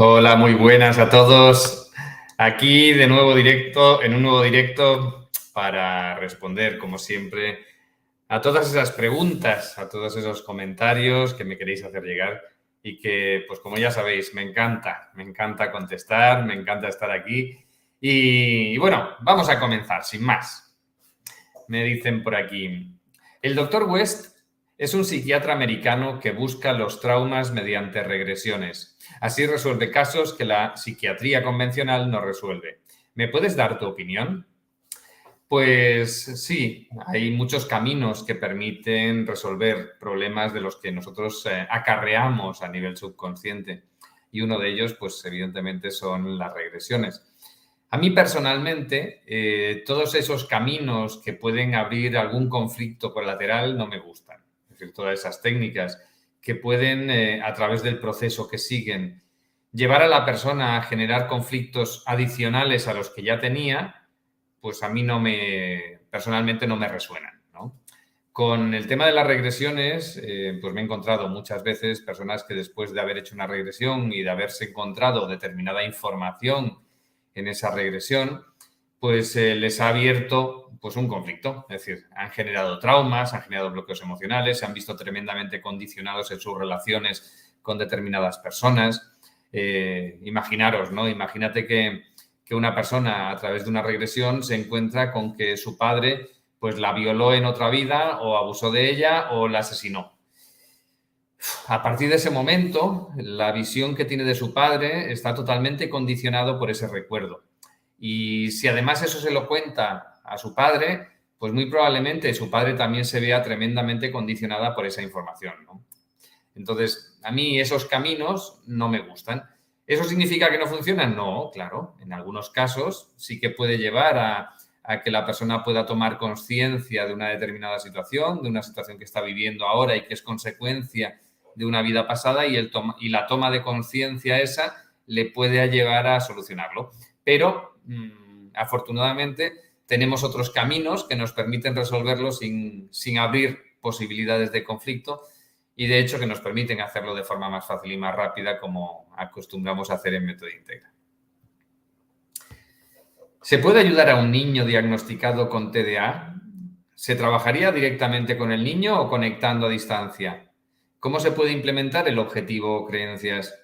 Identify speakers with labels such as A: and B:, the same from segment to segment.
A: Hola, muy buenas a todos. Aquí de nuevo directo, en un nuevo directo para responder, como siempre, a todas esas preguntas, a todos esos comentarios que me queréis hacer llegar y que, pues como ya sabéis, me encanta, me encanta contestar, me encanta estar aquí. Y, y bueno, vamos a comenzar, sin más. Me dicen por aquí, el doctor West es un psiquiatra americano que busca los traumas mediante regresiones. Así resuelve casos que la psiquiatría convencional no resuelve. ¿Me puedes dar tu opinión? Pues sí, hay muchos caminos que permiten resolver problemas de los que nosotros eh, acarreamos a nivel subconsciente. Y uno de ellos, pues evidentemente, son las regresiones. A mí personalmente, eh, todos esos caminos que pueden abrir algún conflicto colateral no me gustan decir, todas esas técnicas que pueden, eh, a través del proceso que siguen, llevar a la persona a generar conflictos adicionales a los que ya tenía, pues a mí no me, personalmente no me resuenan. Con el tema de las regresiones, eh, pues me he encontrado muchas veces personas que después de haber hecho una regresión y de haberse encontrado determinada información en esa regresión, pues eh, les ha abierto pues un conflicto. Es decir, han generado traumas, han generado bloqueos emocionales, se han visto tremendamente condicionados en sus relaciones con determinadas personas. Eh, imaginaros, ¿no? Imagínate que, que, una persona a través de una regresión se encuentra con que su padre pues la violó en otra vida o abusó de ella o la asesinó. A partir de ese momento, la visión que tiene de su padre está totalmente condicionado por ese recuerdo. Y si además eso se lo cuenta a su padre, pues muy probablemente su padre también se vea tremendamente condicionada por esa información. Entonces, a mí esos caminos no me gustan. ¿Eso significa que no funcionan? No, claro. En algunos casos sí que puede llevar a, que la persona pueda tomar conciencia de una determinada situación, de una situación que está viviendo ahora y que es consecuencia de una vida pasada y, el y la toma de conciencia esa le puede llevar a solucionarlo. Pero Mm, afortunadamente, tenemos otros caminos que nos permiten resolverlo sin, abrir posibilidades de conflicto y de hecho que nos permiten hacerlo de forma más fácil y más rápida como acostumbramos a hacer en Método Integra. ¿Se puede ayudar a un niño diagnosticado con TDA? ¿Se trabajaría directamente con el niño o conectando a distancia? ¿Cómo se puede implementar el objetivo o creencias?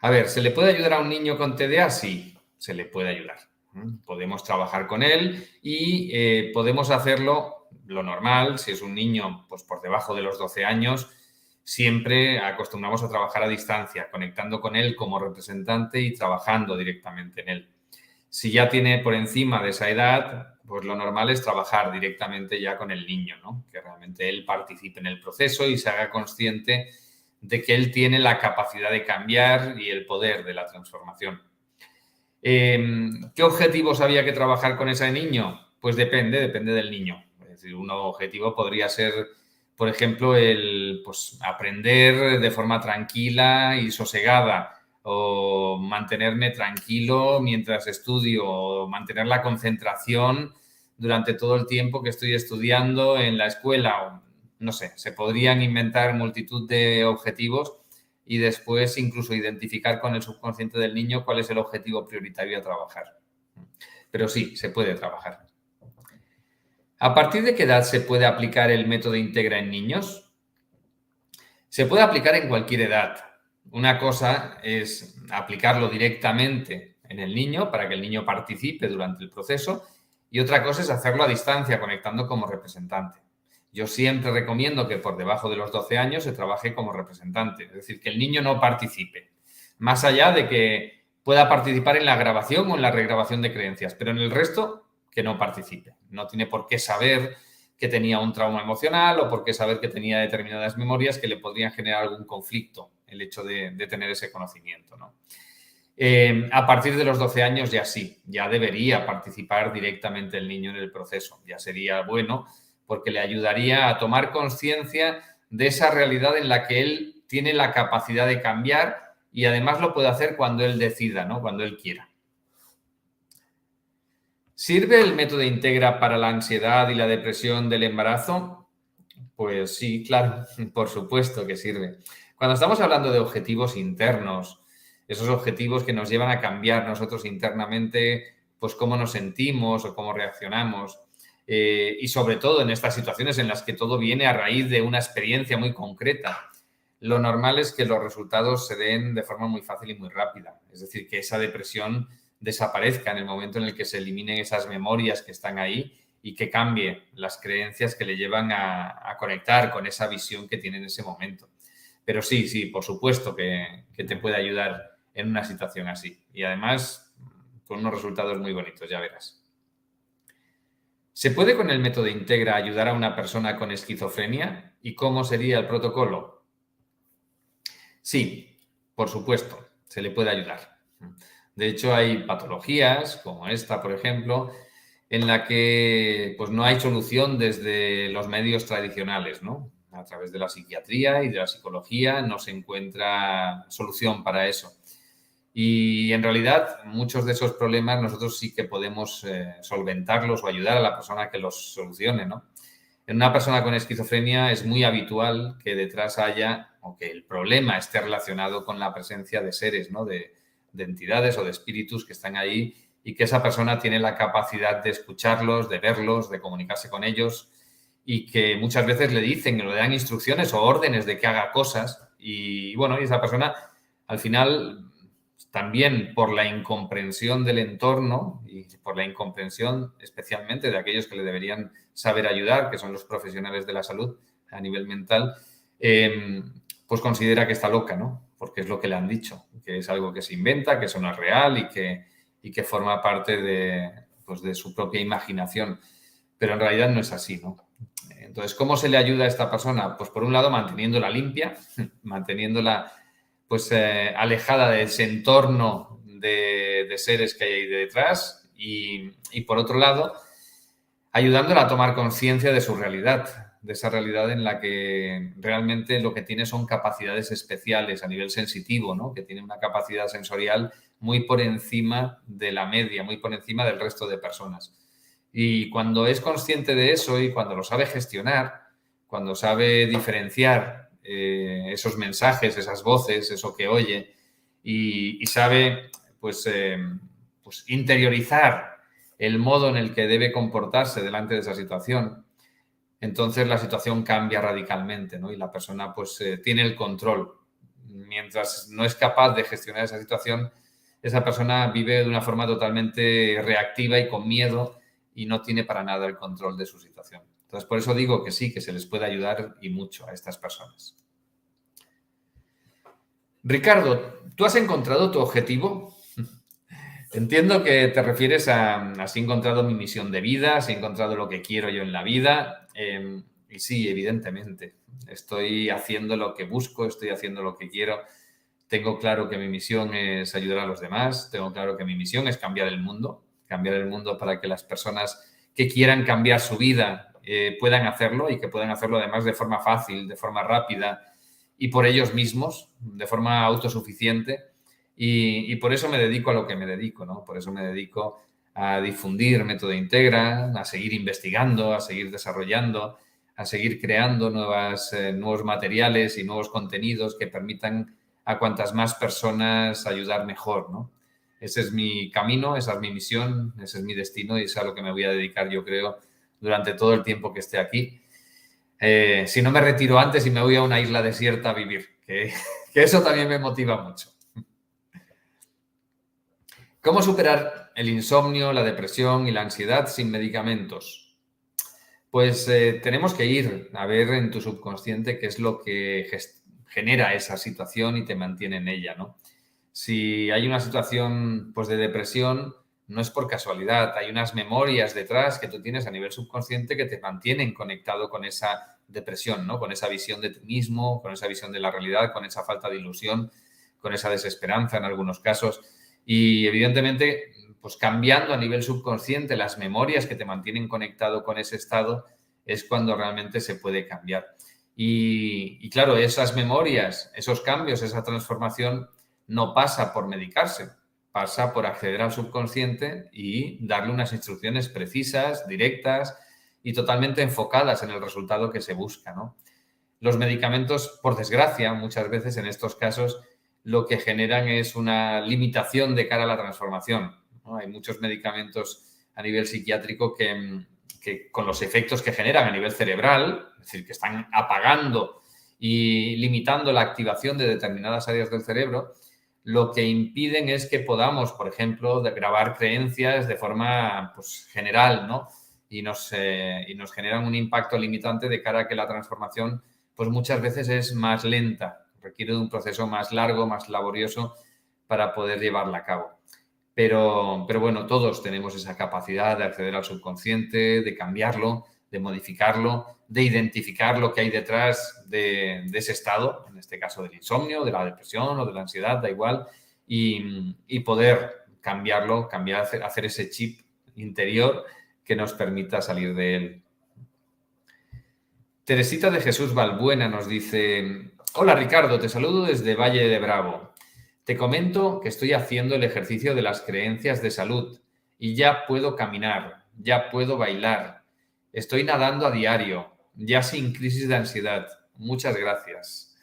A: A ver, ¿se le puede ayudar a un niño con TDA? Sí se le puede ayudar. Podemos trabajar con él y eh, podemos hacerlo lo normal, si es un niño pues, por debajo de los 12 años, siempre acostumbramos a trabajar a distancia, conectando con él como representante y trabajando directamente en él. Si ya tiene por encima de esa edad, pues lo normal es trabajar directamente ya con el niño, ¿no? que realmente él participe en el proceso y se haga consciente de que él tiene la capacidad de cambiar y el poder de la transformación. Em, ¿Qué objetivos había que trabajar con ese niño? Pues depende, depende del niño. Es un objetivo podría ser, por ejemplo, el pues, aprender de forma tranquila y sosegada o mantenerme tranquilo mientras estudio o mantener la concentración durante todo el tiempo que estoy estudiando en la escuela. No sé, se podrían inventar multitud de objetivos y después incluso identificar con el subconsciente del niño cuál es el objetivo prioritario a trabajar. Pero sí, se puede trabajar. ¿A partir de qué edad se puede aplicar el método Integra en niños? Se puede aplicar en cualquier edad. Una cosa es aplicarlo directamente en el niño para que el niño participe durante el proceso y otra cosa es hacerlo a distancia, conectando como representante. Yo siempre recomiendo que por debajo de los 12 años se trabaje como representante, es decir, que el niño no participe, más allá de que pueda participar en la grabación o en la regrabación de creencias, pero en el resto que no participe. No tiene por qué saber que tenía un trauma emocional o por qué saber que tenía determinadas memorias que le podrían generar algún conflicto el hecho de, tener ese conocimiento. Eh, a partir de los 12 años ya sí, ya debería participar directamente el niño en el proceso. Ya sería bueno porque le ayudaría a tomar conciencia de esa realidad en la que él tiene la capacidad de cambiar y además lo puede hacer cuando él decida, ¿no? cuando él quiera. ¿Sirve el método Integra para la ansiedad y la depresión del embarazo? Pues sí, claro, por supuesto que sirve. Cuando estamos hablando de objetivos internos, esos objetivos que nos llevan a cambiar nosotros internamente, pues cómo nos sentimos o cómo reaccionamos. Eh, y sobre todo en estas situaciones en las que todo viene a raíz de una experiencia muy concreta. Lo normal es que los resultados se den de forma muy fácil y muy rápida. Es decir, que esa depresión desaparezca en el momento en el que se eliminen esas memorias que están ahí y que cambie las creencias que le llevan a, conectar con esa visión que tiene en ese momento. Pero sí, sí, por supuesto que, que, te puede ayudar en una situación así. Y además, con unos resultados muy bonitos, ya verás. ¿Se puede con el método Integra ayudar a una persona con esquizofrenia? ¿Y cómo sería el protocolo? Sí, por supuesto, se le puede ayudar. De hecho, hay patologías como esta, por ejemplo, en la que pues, no hay solución desde los medios tradicionales, ¿no? A través de la psiquiatría y de la psicología no se encuentra solución para eso. Y en realidad muchos de esos problemas nosotros sí que podemos eh, solventarlos o ayudar a la persona que los solucione, ¿no? En una persona con esquizofrenia es muy habitual que detrás haya o que el problema esté relacionado con la presencia de seres, ¿no? De, de entidades o de espíritus que están ahí y que esa persona tiene la capacidad de escucharlos, de verlos, de comunicarse con ellos y que muchas veces le dicen, le dan instrucciones o órdenes de que haga cosas y bueno, y esa persona al final también por la incomprensión del entorno y por la incomprensión especialmente de aquellos que le deberían saber ayudar, que son los profesionales de la salud a nivel mental, eh, pues considera que está loca, ¿no? porque es lo que le han dicho, que es algo que se inventa, que eso es real y que, y que forma parte de, pues de su propia imaginación. Pero en realidad no es así, ¿no? Entonces, ¿cómo se le ayuda a esta persona? Pues por un lado, manteniéndola limpia, manteniéndola pues eh, alejada de ese entorno de, de, seres que hay ahí detrás y, y por otro lado, ayudándola a tomar conciencia de su realidad, de esa realidad en la que realmente lo que tiene son capacidades especiales a nivel sensitivo, ¿no? que tiene una capacidad sensorial muy por encima de la media, muy por encima del resto de personas. Y cuando es consciente de eso y cuando lo sabe gestionar, cuando sabe diferenciar eh, esos mensajes, esas voces, eso que oye, y, sabe pues, eh, pues interiorizar el modo en el que debe comportarse delante de esa situación, entonces la situación cambia radicalmente ¿no? y la persona pues eh, tiene el control. Mientras no es capaz de gestionar esa situación, esa persona vive de una forma totalmente reactiva y con miedo y no tiene para nada el control de su situación. Entonces, por eso digo que sí, que se les puede ayudar y mucho a estas personas. Ricardo, ¿tú has encontrado tu objetivo? Entiendo que te refieres a, has encontrado mi misión de vida, has encontrado lo que quiero yo en la vida. Em, y sí, evidentemente, estoy haciendo lo que busco, estoy haciendo lo que quiero. Tengo claro que mi misión es ayudar a los demás, tengo claro que mi misión es cambiar el mundo, cambiar el mundo para que las personas que quieran cambiar su vida eh, puedan hacerlo y que puedan hacerlo además de forma fácil, de forma rápida y por ellos mismos, de forma autosuficiente y, por eso me dedico a lo que me dedico, ¿no? Por eso me dedico a difundir método integra, a seguir investigando, a seguir desarrollando, a seguir creando eh, nuevos materiales y nuevos contenidos que permitan a cuantas más personas ayudar mejor, ¿no? Ese es mi camino, esa es mi misión, ese es mi destino y es a lo que me voy a dedicar, yo creo, durante todo el tiempo que esté aquí. Eh, si no me retiro antes y me voy a una isla desierta a vivir, que eso también me motiva mucho. ¿Cómo superar el insomnio, la depresión y la ansiedad sin medicamentos? Pues eh, tenemos que ir a ver en tu subconsciente qué es lo que genera esa situación y te mantiene en ella, ¿no? Si hay una situación pues, de depresión, no es por casualidad, hay unas memorias detrás que tú tienes a nivel subconsciente que te mantienen conectado con esa depresión, ¿no? Con esa visión de ti mismo, con esa visión de la realidad, con esa falta de ilusión, con esa desesperanza en algunos casos. Y evidentemente, pues cambiando a nivel subconsciente las memorias que te mantienen conectado con ese estado es cuando realmente se puede cambiar. Y, claro, esas memorias, esos cambios, esa transformación no pasa por medicarse, pasa por acceder al subconsciente y darle unas instrucciones precisas, directas y totalmente enfocadas en el resultado que se busca. Los medicamentos, por desgracia, muchas veces en estos casos lo que generan es una limitación de cara a la transformación. Hay muchos medicamentos a nivel psiquiátrico que, que, con los efectos que generan a nivel cerebral, es decir, que están apagando y limitando la activación de determinadas áreas del cerebro, lo que impiden es que podamos, por ejemplo, grabar creencias de forma pues, general, ¿no? Y nos, eh, y nos generan un impacto limitante de cara a que la transformación, pues muchas veces es más lenta, requiere de un proceso más largo, más laborioso para poder llevarla a cabo. Pero, pero bueno, todos tenemos esa capacidad de acceder al subconsciente, de cambiarlo, de modificarlo, de identificar lo que hay detrás de, ese estado, en este caso del insomnio, de la depresión o de la ansiedad, da igual, y, poder cambiarlo, cambiar, hacer, ese chip interior que nos permita salir de él. Teresita de Jesús Balbuena nos dice, hola Ricardo, te saludo desde Valle de Bravo. Te comento que estoy haciendo el ejercicio de las creencias de salud y ya puedo caminar, ya puedo bailar, Estoy nadando a diario, ya sin crisis de ansiedad. Muchas gracias.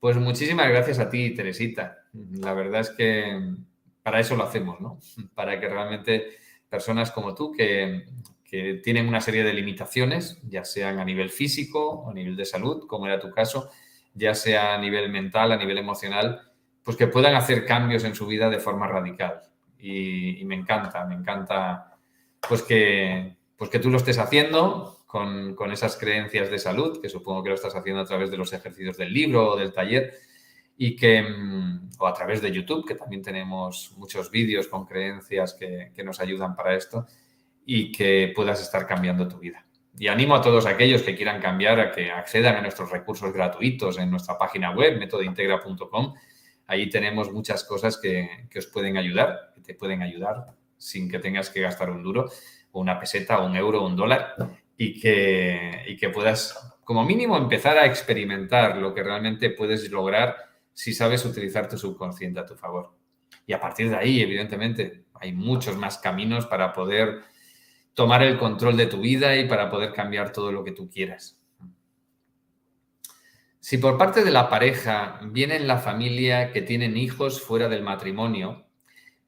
A: Pues muchísimas gracias a ti, Teresita. La verdad es que para eso lo hacemos, ¿no? Para que realmente personas como tú que, tienen una serie de limitaciones, ya sean a nivel físico a nivel de salud, como era tu caso, ya sea a nivel mental, a nivel emocional, pues que puedan hacer cambios en su vida de forma radical. Y me encanta, me encanta pues que, pues que tú lo estés haciendo con, esas creencias de salud, que supongo que lo estás haciendo a través de los ejercicios del libro o del taller, y que, mm, o a través de YouTube, que también tenemos muchos vídeos con creencias que, nos ayudan para esto, y que puedas estar cambiando tu vida. Y animo a todos aquellos que quieran cambiar a que accedan a nuestros recursos gratuitos en nuestra página web, métodointegra.com. Ahí tenemos muchas cosas que, que, os pueden ayudar, que te pueden ayudar sin que tengas que gastar un duro una peseta, un euro, un dólar, y que, que puedas, como mínimo, empezar a experimentar lo que realmente puedes lograr si sabes utilizar tu subconsciente a tu favor. Y a partir de ahí, evidentemente, hay muchos más caminos para poder tomar el control de tu vida y para poder cambiar todo lo que tú quieras. Si por parte de la pareja viene en la familia que tienen hijos fuera del matrimonio,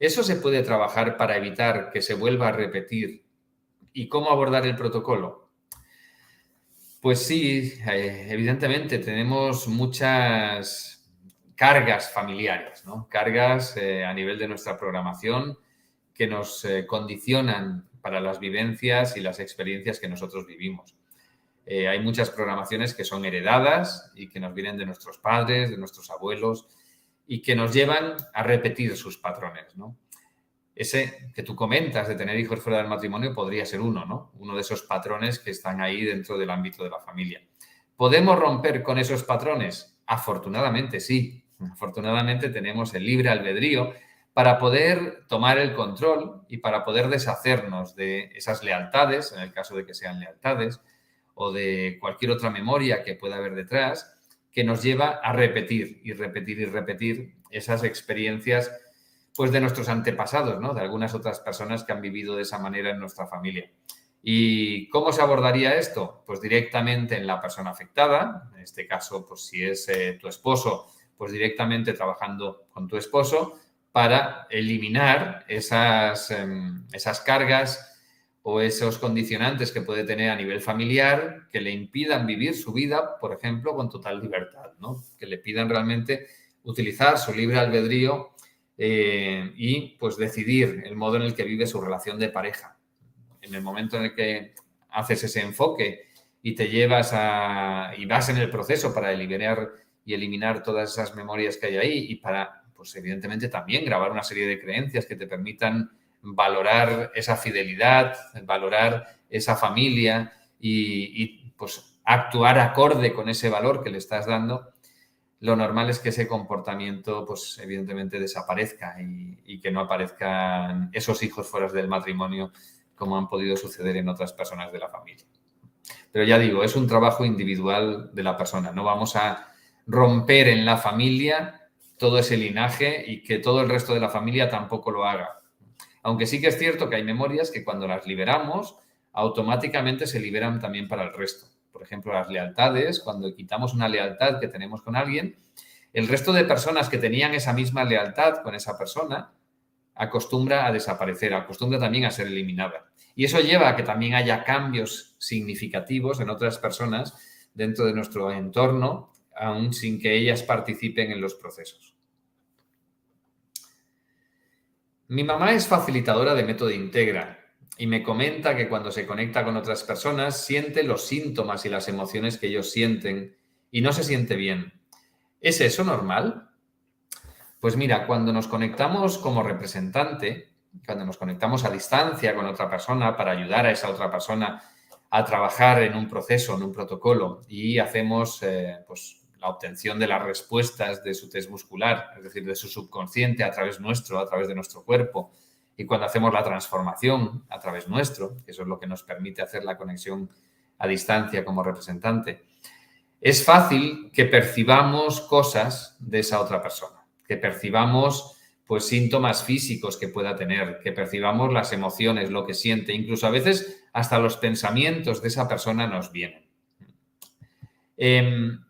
A: eso se puede trabajar para evitar que se vuelva a repetir ¿Y cómo abordar el protocolo? Pues sí, eh, evidentemente tenemos muchas cargas familiares, ¿no? cargas eh, a nivel de nuestra programación que nos eh, condicionan para las vivencias y las experiencias que nosotros vivimos. hay muchas programaciones que son heredadas y que nos vienen de nuestros padres, de nuestros abuelos y que nos llevan a repetir sus patrones. Ese que tú comentas de tener hijos fuera del matrimonio podría ser uno, ¿no? Uno de esos patrones que están ahí dentro del ámbito de la familia. ¿Podemos romper con esos patrones? Afortunadamente sí. Afortunadamente tenemos el libre albedrío para poder tomar el control y para poder deshacernos de esas lealtades, en el caso de que sean lealtades, o de cualquier otra memoria que pueda haber detrás, que nos lleva a repetir y repetir y repetir esas experiencias pues de nuestros antepasados, ¿no? De algunas otras personas que han vivido de esa manera en nuestra familia. ¿Y cómo se abordaría esto? Pues directamente en la persona afectada, en este caso, pues si es eh, tu esposo, pues directamente trabajando con tu esposo para eliminar esas, em, esas cargas o esos condicionantes que puede tener a nivel familiar que le impidan vivir su vida, por ejemplo, con total libertad, ¿no? Que le pidan realmente utilizar su libre albedrío eh, y pues decidir el modo en el que vive su relación de pareja. En el momento en el que haces ese enfoque y te llevas a y vas en el proceso para eliminar y eliminar todas esas memorias que hay ahí y para pues evidentemente también grabar una serie de creencias que te permitan valorar esa fidelidad, valorar esa familia y, y pues actuar acorde con ese valor que le estás dando, lo normal es que ese comportamiento, pues evidentemente desaparezca y, que no aparezcan esos hijos fuera del matrimonio como han podido suceder en otras personas de la familia. Pero ya digo, es un trabajo individual de la persona. No vamos a romper en la familia todo ese linaje y que todo el resto de la familia tampoco lo haga. Aunque sí que es cierto que hay memorias que cuando las liberamos, automáticamente se liberan también para el resto por ejemplo, las lealtades, cuando quitamos una lealtad que tenemos con alguien, el resto de personas que tenían esa misma lealtad con esa persona acostumbra a desaparecer, acostumbra también a ser eliminada. Y eso lleva a que también haya cambios significativos en otras personas dentro de nuestro entorno, aún sin que ellas participen en los procesos. Mi mamá es facilitadora de método Integra y me comenta que cuando se conecta con otras personas siente los síntomas y las emociones que ellos sienten y no se siente bien. ¿Es eso normal? Pues mira, cuando nos conectamos como representante, cuando nos conectamos a distancia con otra persona para ayudar a esa otra persona a trabajar en un proceso, en un protocolo y hacemos eh, pues, la obtención de las respuestas de su test muscular, es decir, de su subconsciente a través nuestro, a través de nuestro cuerpo, y cuando hacemos la transformación a través nuestro, eso es lo que nos permite hacer la conexión a distancia como representante, es fácil que percibamos cosas de esa otra persona que percibamos pues síntomas físicos que pueda tener, que percibamos las emociones, lo que siente, incluso a veces hasta los pensamientos de esa persona nos vienen. Em,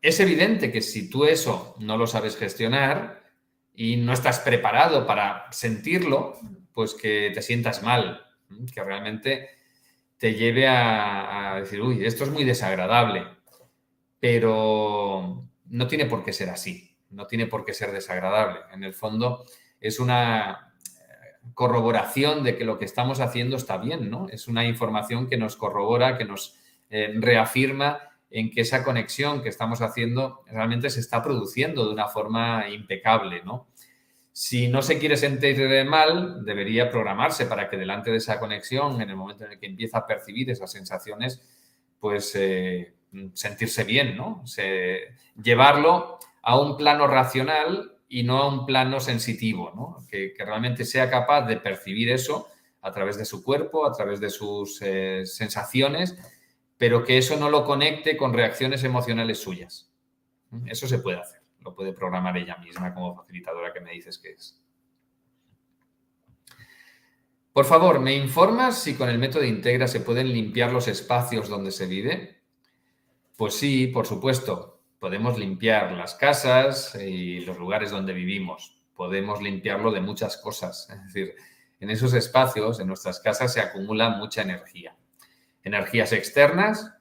A: es evidente que si tú eso no lo sabes gestionar y no estás preparado para sentirlo, pues que te sientas mal, que realmente te lleve a, decir, uy, esto es muy desagradable, pero no tiene por qué ser así, no tiene por qué ser desagradable. En el fondo es una eh, corroboración de que lo que estamos haciendo está bien, ¿no? Es una información que nos corrobora, que nos eh, reafirma en que esa conexión que estamos haciendo realmente se está produciendo de una forma impecable, ¿no? Si no se quiere sentir mal, debería programarse para que delante de esa conexión, en el momento en el que empieza a percibir esas sensaciones, pues eh, sentirse bien, ¿no? llevarlo a un plano racional y no a un plano sensitivo, ¿no? que, realmente sea capaz de percibir eso a través de su cuerpo, a través de sus eh, sensaciones, pero que eso no lo conecte con reacciones emocionales suyas. Eso se puede hacer, lo puede programar ella misma como facilitadora que me dices que es. Por favor, ¿me informas si con el método Integra se pueden limpiar los espacios donde se vive? Pues sí, por supuesto. Podemos limpiar las casas y los lugares donde vivimos. Podemos limpiarlo de muchas cosas. Es decir, en esos espacios, en nuestras casas, se acumula mucha energía. Energías externas,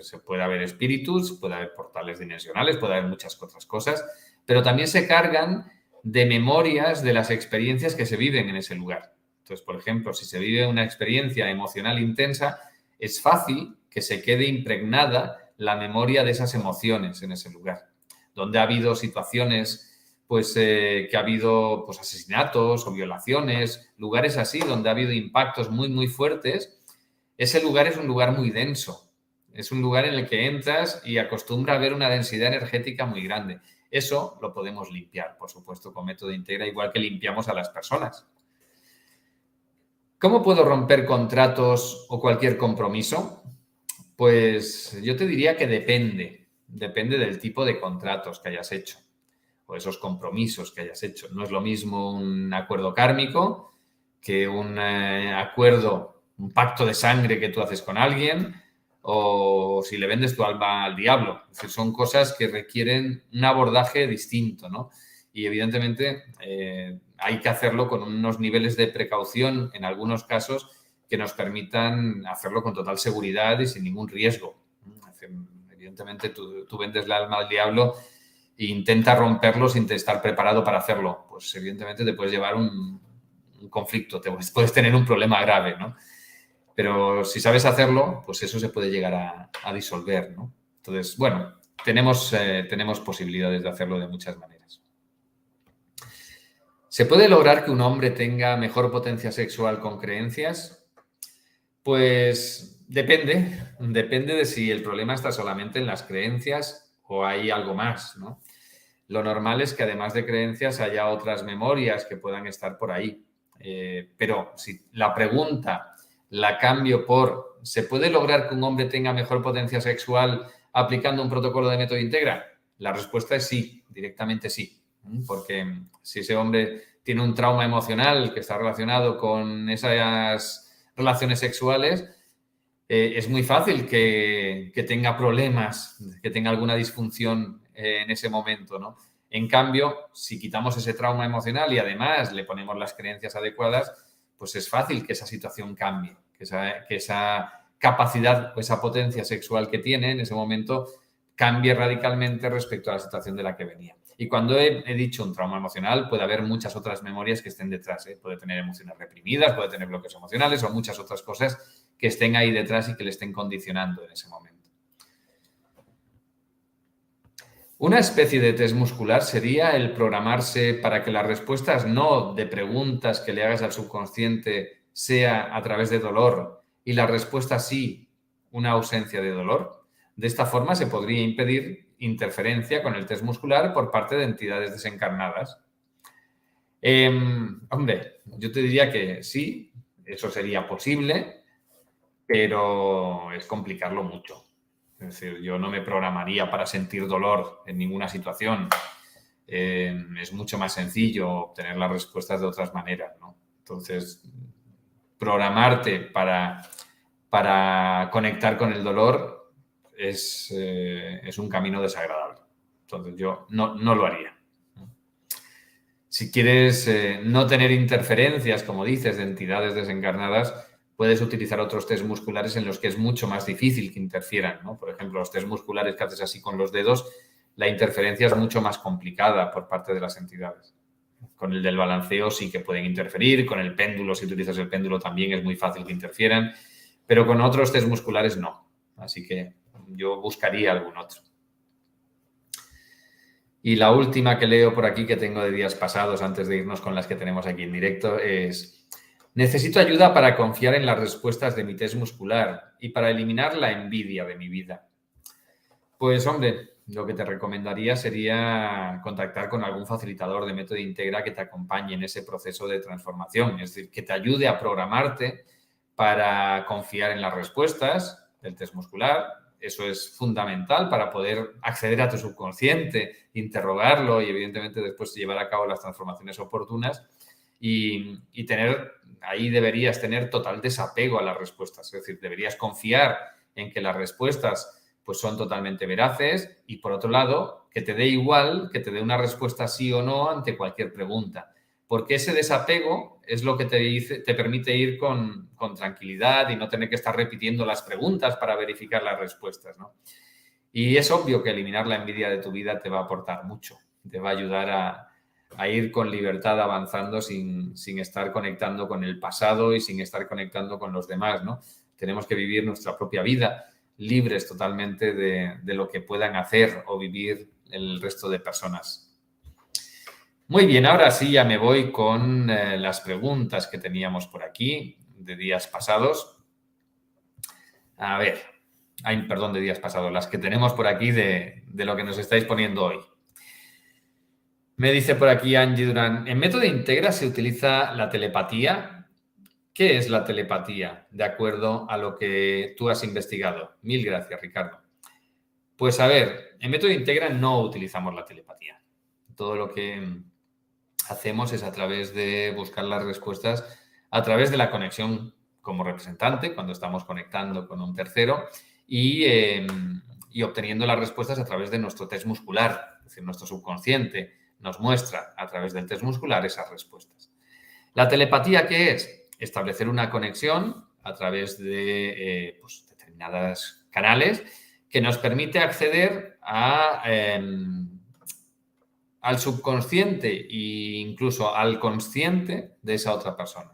A: se puede haber espíritus, puede haber portales dimensionales, puede haber muchas otras cosas, pero también se cargan de memorias de las experiencias que se viven en ese lugar. Entonces, por ejemplo, si se vive una experiencia emocional intensa, es fácil que se quede impregnada la memoria de esas emociones en ese lugar, donde ha habido situaciones pues eh, que ha habido pues, asesinatos o violaciones, lugares así donde ha habido impactos muy, muy fuertes, ese lugar es un lugar muy denso. Es un lugar en el que entras y acostumbra a haber una densidad energética muy grande. Eso lo podemos limpiar, por supuesto, con método integra, igual que limpiamos a las personas. ¿Cómo puedo romper contratos o cualquier compromiso? Pues yo te diría que depende, depende del tipo de contratos que hayas hecho o esos compromisos que hayas hecho. No es lo mismo un acuerdo kármico que un eh, acuerdo, un pacto de sangre que tú haces con alguien o si le vendes tu alma al diablo. Son cosas que requieren un abordaje distinto, ¿no? Y evidentemente eh, hay que hacerlo con unos niveles de precaución en algunos casos que nos permitan hacerlo con total seguridad y sin ningún riesgo. Evidentemente, tú, vendes la alma al diablo e intenta romperlo sin estar preparado para hacerlo. Pues evidentemente te puedes llevar un, conflicto, te puedes tener un problema grave, ¿no? Pero si sabes hacerlo, pues eso se puede llegar a, disolver, ¿no? Entonces, bueno, tenemos, eh, tenemos posibilidades de hacerlo de muchas maneras. ¿Se puede lograr que un hombre tenga mejor potencia sexual con creencias? Pues depende, depende de si el problema está solamente en las creencias o hay algo más, ¿no? Lo normal es que además de creencias haya otras memorias que puedan estar por ahí. Eh, pero si la pregunta la cambio por ¿se puede lograr que un hombre tenga mejor potencia sexual aplicando un protocolo de método integra? La respuesta es sí, directamente sí. Porque si ese hombre tiene un trauma emocional que está relacionado con esas relaciones sexuales, eh, es muy fácil que, tenga problemas, que tenga alguna disfunción eh, en ese momento, ¿no? En cambio, si quitamos ese trauma emocional y además le ponemos las creencias adecuadas, pues es fácil que esa situación cambie, que esa, capacidad o esa potencia sexual que tiene en ese momento cambie radicalmente respecto a la situación de la que venía. Y cuando he, dicho un trauma emocional, puede haber muchas otras memorias que estén detrás. ¿eh? Puede tener emociones reprimidas, puede tener bloques emocionales o muchas otras cosas que estén ahí detrás y que le estén condicionando en ese momento. Una especie de test muscular sería el programarse para que las respuestas no de preguntas que le hagas al subconsciente sea a través de dolor y la respuesta sí una ausencia de dolor. De esta forma se podría impedir interferencia con el test muscular por parte de entidades desencarnadas. Em, hombre, yo te diría que sí, eso sería posible, pero es complicarlo mucho. Es decir, yo no me programaría para sentir dolor en ninguna situación. Em, es mucho más sencillo obtener las respuestas de otras maneras, ¿no? Entonces, programarte para, para conectar con el dolor eh, es, un camino desagradable. Entonces yo no, lo haría. Si quieres eh, no tener interferencias, como dices, de entidades desencarnadas, puedes utilizar otros test musculares en los que es mucho más difícil que interfieran. Por ejemplo, los test musculares que haces así con los dedos, la interferencia es mucho más complicada por parte de las entidades. Con el del balanceo sí que pueden interferir, con el péndulo, si utilizas el péndulo también es muy fácil que interfieran, pero con otros test musculares no. Así que yo buscaría algún otro. Y la última que leo por aquí que tengo de días pasados antes de irnos con las que tenemos aquí en directo es, necesito ayuda para confiar en las respuestas de mi test muscular y para eliminar la envidia de mi vida. Pues hombre, lo que te recomendaría sería contactar con algún facilitador de método Integra que te acompañe en ese proceso de transformación, es decir, que te ayude a programarte para confiar en las respuestas del test muscular, eso es fundamental para poder acceder a tu subconsciente, interrogarlo y evidentemente después llevar a cabo las transformaciones oportunas y, tener, ahí deberías tener total desapego a las respuestas, es decir, deberías confiar en que las respuestas pues son totalmente veraces y por otro lado, que te dé igual, que te dé una respuesta sí o no ante cualquier pregunta porque ese desapego es lo que te, te permite ir con, tranquilidad y no tener que estar repitiendo las preguntas para verificar las respuestas. ¿no? Y es obvio que eliminar la envidia de tu vida te va a aportar mucho, te va a ayudar a, ir con libertad avanzando sin, estar conectando con el pasado y sin estar conectando con los demás. ¿no? Tenemos que vivir nuestra propia vida libres totalmente de, de lo que puedan hacer o vivir el resto de personas. Muy bien, ahora sí ya me voy con eh, las preguntas que teníamos por aquí de días pasados. A ver, ay, perdón, de días pasados, las que tenemos por aquí de, de lo que nos estáis poniendo hoy. Me dice por aquí Angie Durán, en método integra se utiliza la telepatía. ¿Qué es la telepatía? De acuerdo a lo que tú has investigado. Mil gracias, Ricardo. Pues a ver, en método integra no utilizamos la telepatía. Todo lo que hacemos es a través de buscar las respuestas, a través de la conexión como representante, cuando estamos conectando con un tercero, y, em, y, obteniendo las respuestas a través de nuestro test muscular, es decir, nuestro subconsciente nos muestra a través del test muscular esas respuestas. La telepatía, ¿qué es? Establecer una conexión a través de eh, pues, determinados canales que nos permite acceder a em, al subconsciente e incluso al consciente de esa otra persona.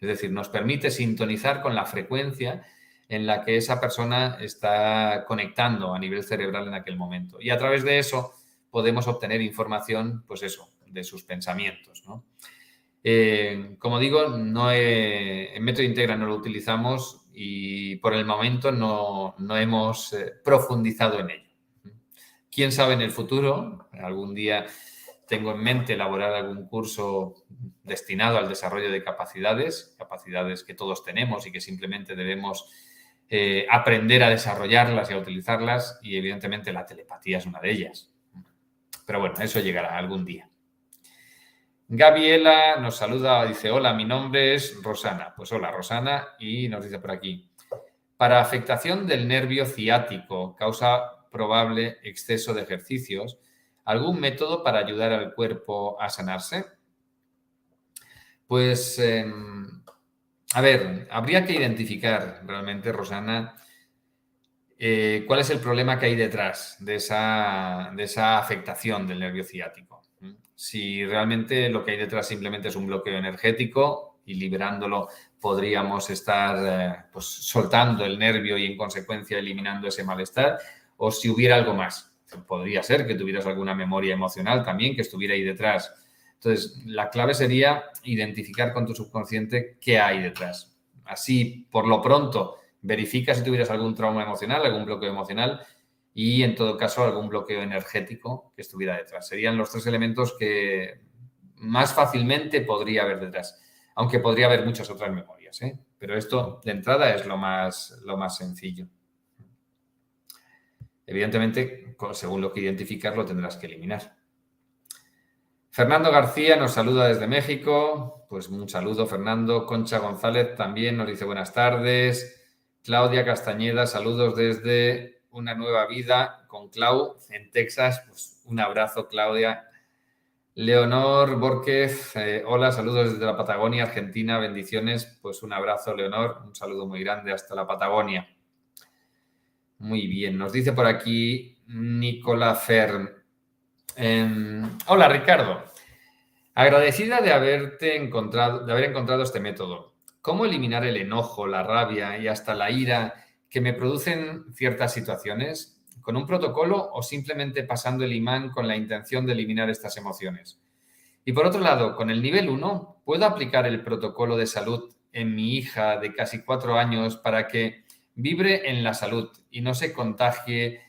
A: Es decir, nos permite sintonizar con la frecuencia en la que esa persona está conectando a nivel cerebral en aquel momento. Y a través de eso podemos obtener información, pues eso, de sus pensamientos. Eh, como digo, no en Método Integra no lo utilizamos y por el momento no, hemos eh, profundizado en ello. Quién sabe en el futuro, algún día tengo en mente elaborar algún curso destinado al desarrollo de capacidades, capacidades que todos tenemos y que simplemente debemos eh, aprender a desarrollarlas y a utilizarlas y evidentemente la telepatía es una de ellas. Pero bueno, eso llegará algún día. Gabriela nos saluda, dice, hola, mi nombre es Rosana. Pues hola, Rosana, y nos dice por aquí, para afectación del nervio ciático, causa probable exceso de ejercicios, ¿algún método para ayudar al cuerpo a sanarse? Pues, em, a ver, habría que identificar realmente, Rosana, eh, cuál es el problema que hay detrás de esa, de esa afectación del nervio ciático. Si realmente lo que hay detrás simplemente es un bloqueo energético y liberándolo podríamos estar eh, pues, soltando el nervio y en consecuencia eliminando ese malestar, o si hubiera algo más. Podría ser que tuvieras alguna memoria emocional también que estuviera ahí detrás. Entonces, la clave sería identificar con tu subconsciente qué hay detrás. Así, por lo pronto, verifica si tuvieras algún trauma emocional, algún bloqueo emocional y, en todo caso, algún bloqueo energético que estuviera detrás. Serían los tres elementos que más fácilmente podría haber detrás aunque podría haber muchas otras memorias. ¿eh? Pero esto de entrada es lo más, lo más sencillo. Evidentemente, según lo que identificas, lo tendrás que eliminar. Fernando García nos saluda desde México. Pues un saludo, Fernando. Concha González también nos dice buenas tardes. Claudia Castañeda, saludos desde Una Nueva Vida con Clau en Texas. Pues un abrazo, Claudia. Leonor Borquez, eh, hola, saludos desde la Patagonia, Argentina, bendiciones. Pues un abrazo, Leonor, un saludo muy grande hasta la Patagonia. Muy bien, nos dice por aquí Nicola Fern. Em, hola, Ricardo. Agradecida de haberte encontrado, de haber encontrado este método. ¿Cómo eliminar el enojo, la rabia y hasta la ira que me producen ciertas situaciones? con un protocolo o simplemente pasando el imán con la intención de eliminar estas emociones. Y por otro lado, con el nivel 1, ¿puedo aplicar el protocolo de salud en mi hija de casi cuatro años para que vibre en la salud y no se contagie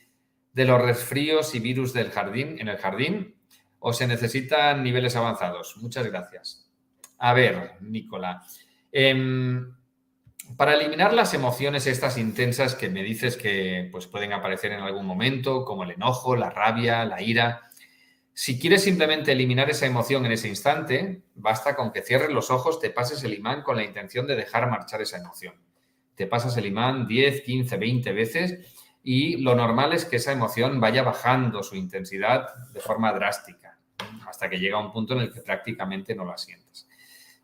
A: de los resfríos y virus del jardín, en el jardín? ¿O se necesitan niveles avanzados? Muchas gracias. A ver, Nicola. Em, para eliminar las emociones estas intensas que me dices que pues, pueden aparecer en algún momento, como el enojo, la rabia, la ira, si quieres simplemente eliminar esa emoción en ese instante, basta con que cierres los ojos, te pases el imán con la intención de dejar marchar esa emoción. Te pasas el imán 10, 15, 20 veces y lo normal es que esa emoción vaya bajando su intensidad de forma drástica hasta que llega a un punto en el que prácticamente no la sientes.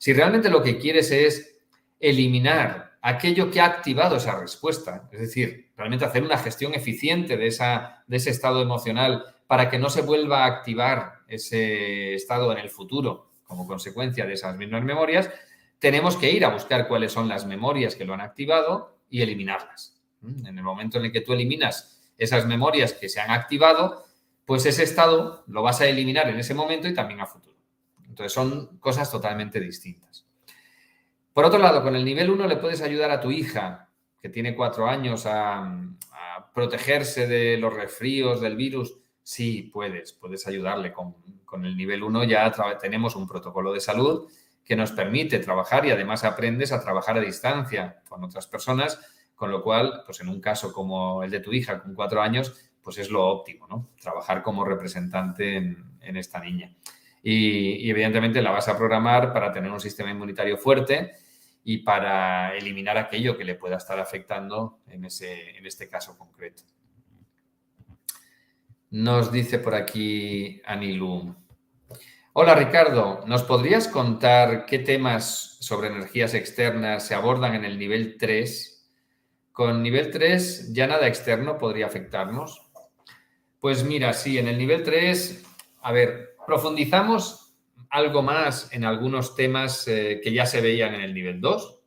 A: Si realmente lo que quieres es eliminar aquello que ha activado esa respuesta. Es decir, realmente hacer una gestión eficiente de, ese estado emocional para que no se vuelva a activar ese estado en el futuro como consecuencia de esas mismas memorias, tenemos que ir a buscar cuáles son las memorias que lo han activado y eliminarlas. ¿Mm? En el momento en el que tú eliminas esas memorias que se han activado, pues ese estado lo vas a eliminar en ese momento y también a futuro. Entonces son cosas totalmente distintas. Por otro lado, con el nivel 1 le puedes ayudar a tu hija, que tiene cuatro años, a, protegerse de los resfríos, del virus. Sí, puedes, puedes ayudarle. Con, el nivel 1 ya tenemos un protocolo de salud que nos permite trabajar y además aprendes a trabajar a distancia con otras personas, con lo cual, pues en un caso como el de tu hija con cuatro años, pues es lo óptimo, ¿no? Trabajar como representante en esta niña y, evidentemente la vas a programar para tener un sistema inmunitario fuerte y para eliminar aquello que le pueda estar afectando en, ese, en este caso concreto. Nos dice por aquí Anilu. Hola Ricardo, ¿nos podrías contar qué temas sobre energías externas se abordan en el nivel 3? Con nivel 3 ya nada externo podría afectarnos. Pues mira, sí, en el nivel 3, a ver, Profundizamos algo más en algunos temas eh, que ya se veían en el nivel 2.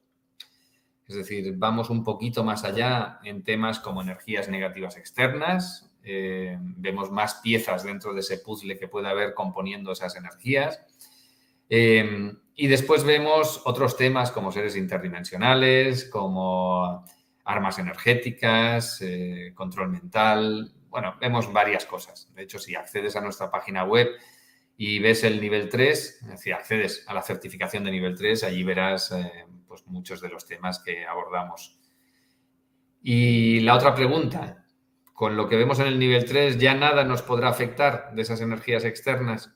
A: Es decir, vamos un poquito más allá en temas como energías negativas externas. Eh, vemos más piezas dentro de ese puzzle que puede haber componiendo esas energías. Eh, y después vemos otros temas como seres interdimensionales, como armas energéticas, control mental. Bueno, vemos varias cosas. De hecho, si accedes a nuestra página web, y ves el nivel 3, es decir, accedes a la certificación de nivel 3, allí verás eh, pues muchos de los temas que abordamos. Y la otra pregunta, con lo que vemos en el nivel 3, ¿ya nada nos podrá afectar de esas energías externas?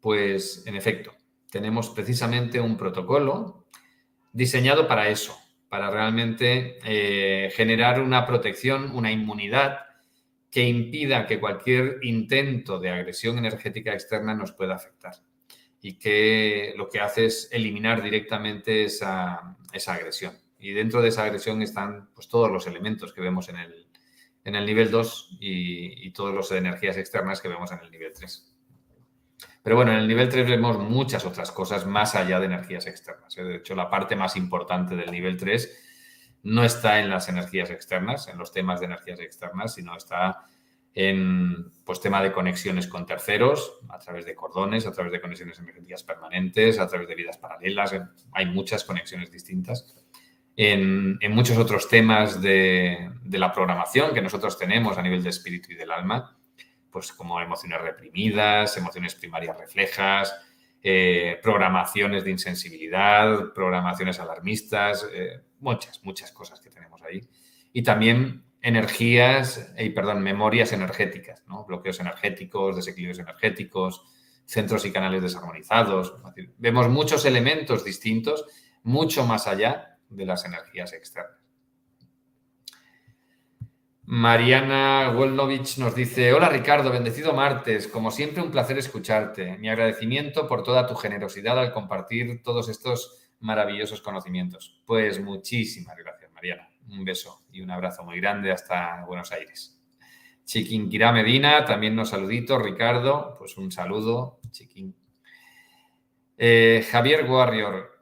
A: Pues en efecto, tenemos precisamente un protocolo diseñado para eso, para realmente eh, generar una protección, una inmunidad que impida que cualquier intento de agresión energética externa nos pueda afectar y que lo que hace es eliminar directamente esa, agresión. Y dentro de esa agresión están pues, todos los elementos que vemos en el, en el nivel 2 y, y todas las energías externas que vemos en el nivel 3. Pero bueno, en el nivel 3 vemos muchas otras cosas más allá de energías externas. ¿eh? De hecho, la parte más importante del nivel 3 no está en las energías externas, en los temas de energías externas, sino está en pues, tema de conexiones con terceros, a través de cordones, a través de conexiones energéticas permanentes, a través de vidas paralelas. Hay muchas conexiones distintas. En, muchos otros temas de, la programación que nosotros tenemos a nivel de espíritu y del alma pues como emociones reprimidas, emociones primarias reflejas, eh, programaciones de insensibilidad, programaciones alarmistas, eh, muchas, muchas cosas que tenemos ahí. Y también energías, eh, perdón, memorias energéticas, ¿no? bloqueos energéticos, desequilibrios energéticos, centros y canales desarmonizados. vemos muchos elementos distintos, mucho más allá de las energías externas. Mariana Wolnovich nos dice, hola Ricardo, bendecido martes, como siempre un placer escucharte. Mi agradecimiento por toda tu generosidad al compartir todos estos maravillosos conocimientos. Pues muchísimas gracias Mariana, un beso y un abrazo muy grande hasta Buenos Aires. Chiquinquirá Medina, también nos saludito. Ricardo, pues un saludo. Chiquín. Eh, Javier Warrior,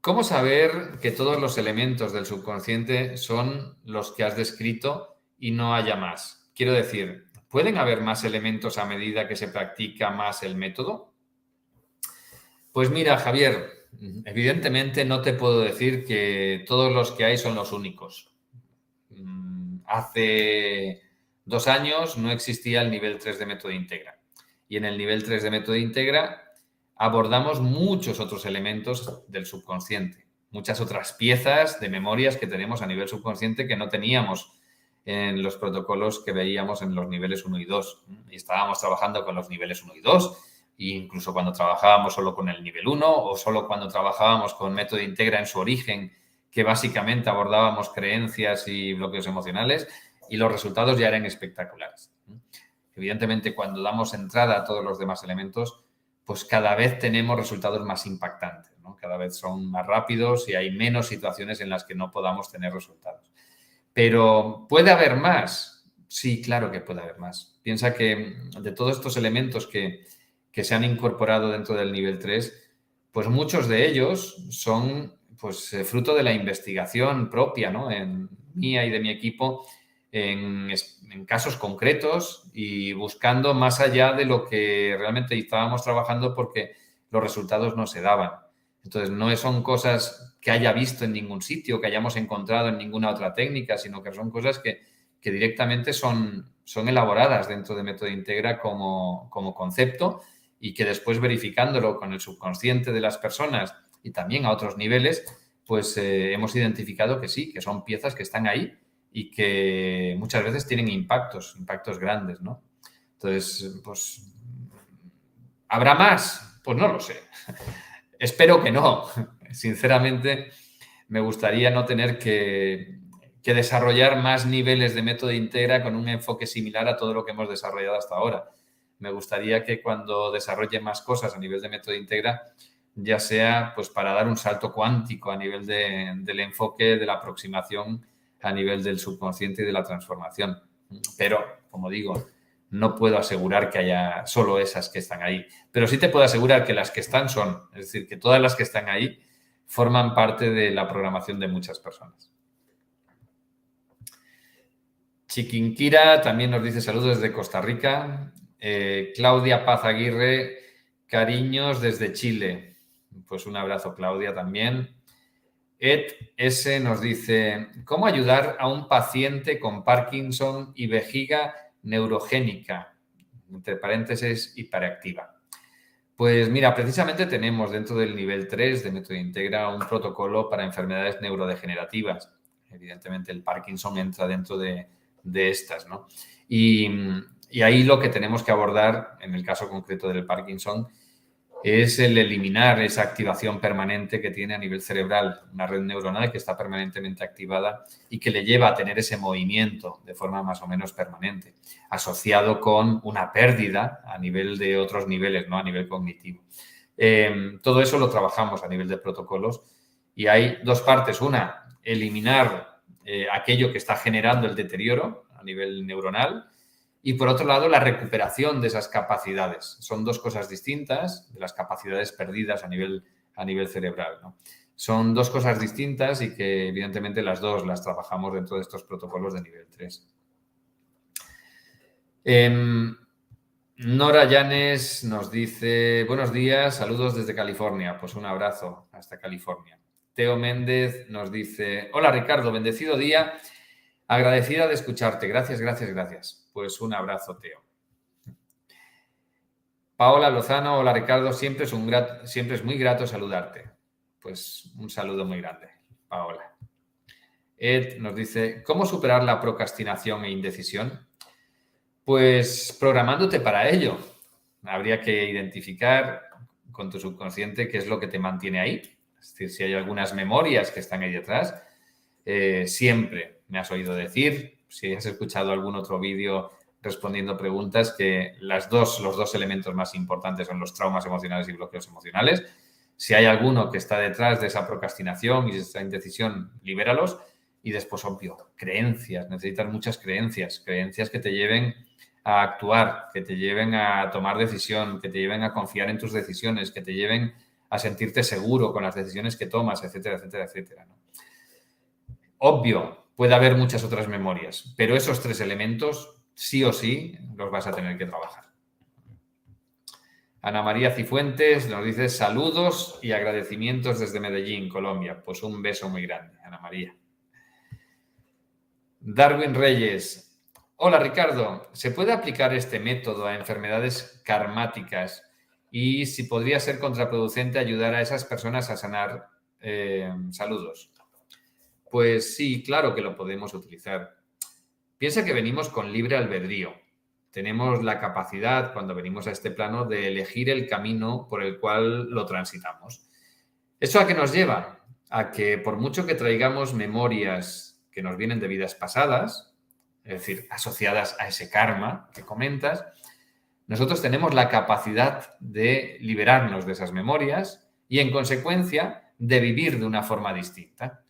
A: ¿cómo saber que todos los elementos del subconsciente son los que has descrito y no haya más. Quiero decir, ¿pueden haber más elementos a medida que se practica más el método? Pues mira, Javier, evidentemente no te puedo decir que todos los que hay son los únicos. Mm, hace dos años no existía el nivel 3 de método integra. Y en el nivel 3 de método integra abordamos muchos otros elementos del subconsciente, muchas otras piezas de memorias que tenemos a nivel subconsciente que no teníamos en los protocolos que veíamos en los niveles 1 y 2. Y estábamos trabajando con los niveles 1 y 2, e incluso cuando trabajábamos solo con el nivel 1 o solo cuando trabajábamos con método integra en su origen, que básicamente abordábamos creencias y bloqueos emocionales, y los resultados ya eran espectaculares. Evidentemente, cuando damos entrada a todos los demás elementos, pues cada vez tenemos resultados más impactantes, cada vez son más rápidos y hay menos situaciones en las que no podamos tener resultados. Pero ¿puede haber más? Sí, claro que puede haber más. Piensa que de todos estos elementos que, se han incorporado dentro del nivel 3, pues muchos de ellos son pues eh, fruto de la investigación propia, ¿no? En mía y de mi equipo, en, en, casos concretos y buscando más allá de lo que realmente estábamos trabajando porque los resultados no se daban. Entonces, no son cosas que haya visto en ningún sitio, que hayamos encontrado en ninguna otra técnica, sino que son cosas que, directamente son, son elaboradas dentro de Método Integra como, concepto y que después verificándolo con el subconsciente de las personas y también a otros niveles, pues eh, hemos identificado que sí, que son piezas que están ahí y que muchas veces tienen impactos, impactos grandes, ¿no? Entonces, pues, ¿habrá más? Pues no lo sé. Espero que no. Sinceramente, me gustaría no tener que, desarrollar más niveles de método integra con un enfoque similar a todo lo que hemos desarrollado hasta ahora. Me gustaría que cuando desarrolle más cosas a nivel de método integra, ya sea pues para dar un salto cuántico a nivel del enfoque, de la aproximación a nivel del subconsciente y de la transformación. Pero, como digo, no puedo asegurar que haya solo esas que están ahí, pero sí te puedo asegurar que las que están son, es decir, que todas las que están ahí forman parte de la programación de muchas personas. Chiquinquira también nos dice saludos desde Costa Rica. Eh, Claudia Paz Aguirre, cariños desde Chile. Pues un abrazo, Claudia, también. Ed S nos dice, ¿cómo ayudar a un paciente con Parkinson y vejiga neurogénica, entre paréntesis, hiperactiva. Pues mira, precisamente tenemos dentro del nivel 3 de Método Integra un protocolo para enfermedades neurodegenerativas. Evidentemente el Parkinson entra dentro de, estas, ¿no? Y, ahí lo que tenemos que abordar, en el caso concreto del Parkinson, es el eliminar esa activación permanente que tiene a nivel cerebral, una red neuronal que está permanentemente activada y que le lleva a tener ese movimiento de forma más o menos permanente, asociado con una pérdida a nivel de otros niveles, ¿no? a nivel cognitivo. Em, todo eso lo trabajamos a nivel de protocolos y hay dos partes. Una, eliminar eh, aquello que está generando el deterioro a nivel neuronal y por otro lado la recuperación de esas capacidades. Son dos cosas distintas de las capacidades perdidas a nivel, a nivel cerebral. Son dos cosas distintas y que evidentemente las dos las trabajamos dentro de estos protocolos de nivel 3. Em, Nora Llanes nos dice, buenos días, saludos desde California. Pues un abrazo hasta California. Teo Méndez nos dice, hola Ricardo, bendecido día Agradecida de escucharte. Gracias, gracias, gracias. Pues un abrazo, Teo. Paola Lozano, hola Ricardo, siempre es, un siempre es muy grato saludarte. Pues un saludo muy grande, Paola. Ed nos dice, ¿cómo superar la procrastinación e indecisión? Pues programándote para ello. Habría que identificar con tu subconsciente qué es lo que te mantiene ahí. Es decir, si hay algunas memorias que están ahí detrás, eh, siempre me has oído decir, si has escuchado algún otro vídeo respondiendo preguntas, que las dos, los dos elementos más importantes son los traumas emocionales y bloqueos emocionales. Si hay alguno que está detrás de esa procrastinación y de esa indecisión, libéralos. Y después, obvio, creencias. Necesitas muchas creencias. Creencias que te lleven a actuar, que te lleven a tomar decisión, que te lleven a confiar en tus decisiones, que te lleven a sentirte seguro con las decisiones que tomas, etcétera, etcétera, etcétera. Obvio, Puede haber muchas otras memorias, pero esos tres elementos sí o sí los vas a tener que trabajar. Ana María Cifuentes nos dice saludos y agradecimientos desde Medellín, Colombia. Pues un beso muy grande, Ana María. Darwin Reyes. Hola Ricardo, ¿se puede aplicar este método a enfermedades karmáticas y si podría ser contraproducente ayudar a esas personas a sanar? Eh, saludos. Pues sí, claro que lo podemos utilizar. Piensa que venimos con libre albedrío. Tenemos la capacidad, cuando venimos a este plano, de elegir el camino por el cual lo transitamos. ¿Eso a qué nos lleva? A que por mucho que traigamos memorias que nos vienen de vidas pasadas, es decir, asociadas a ese karma que comentas, nosotros tenemos la capacidad de liberarnos de esas memorias y, en consecuencia, de vivir de una forma distinta.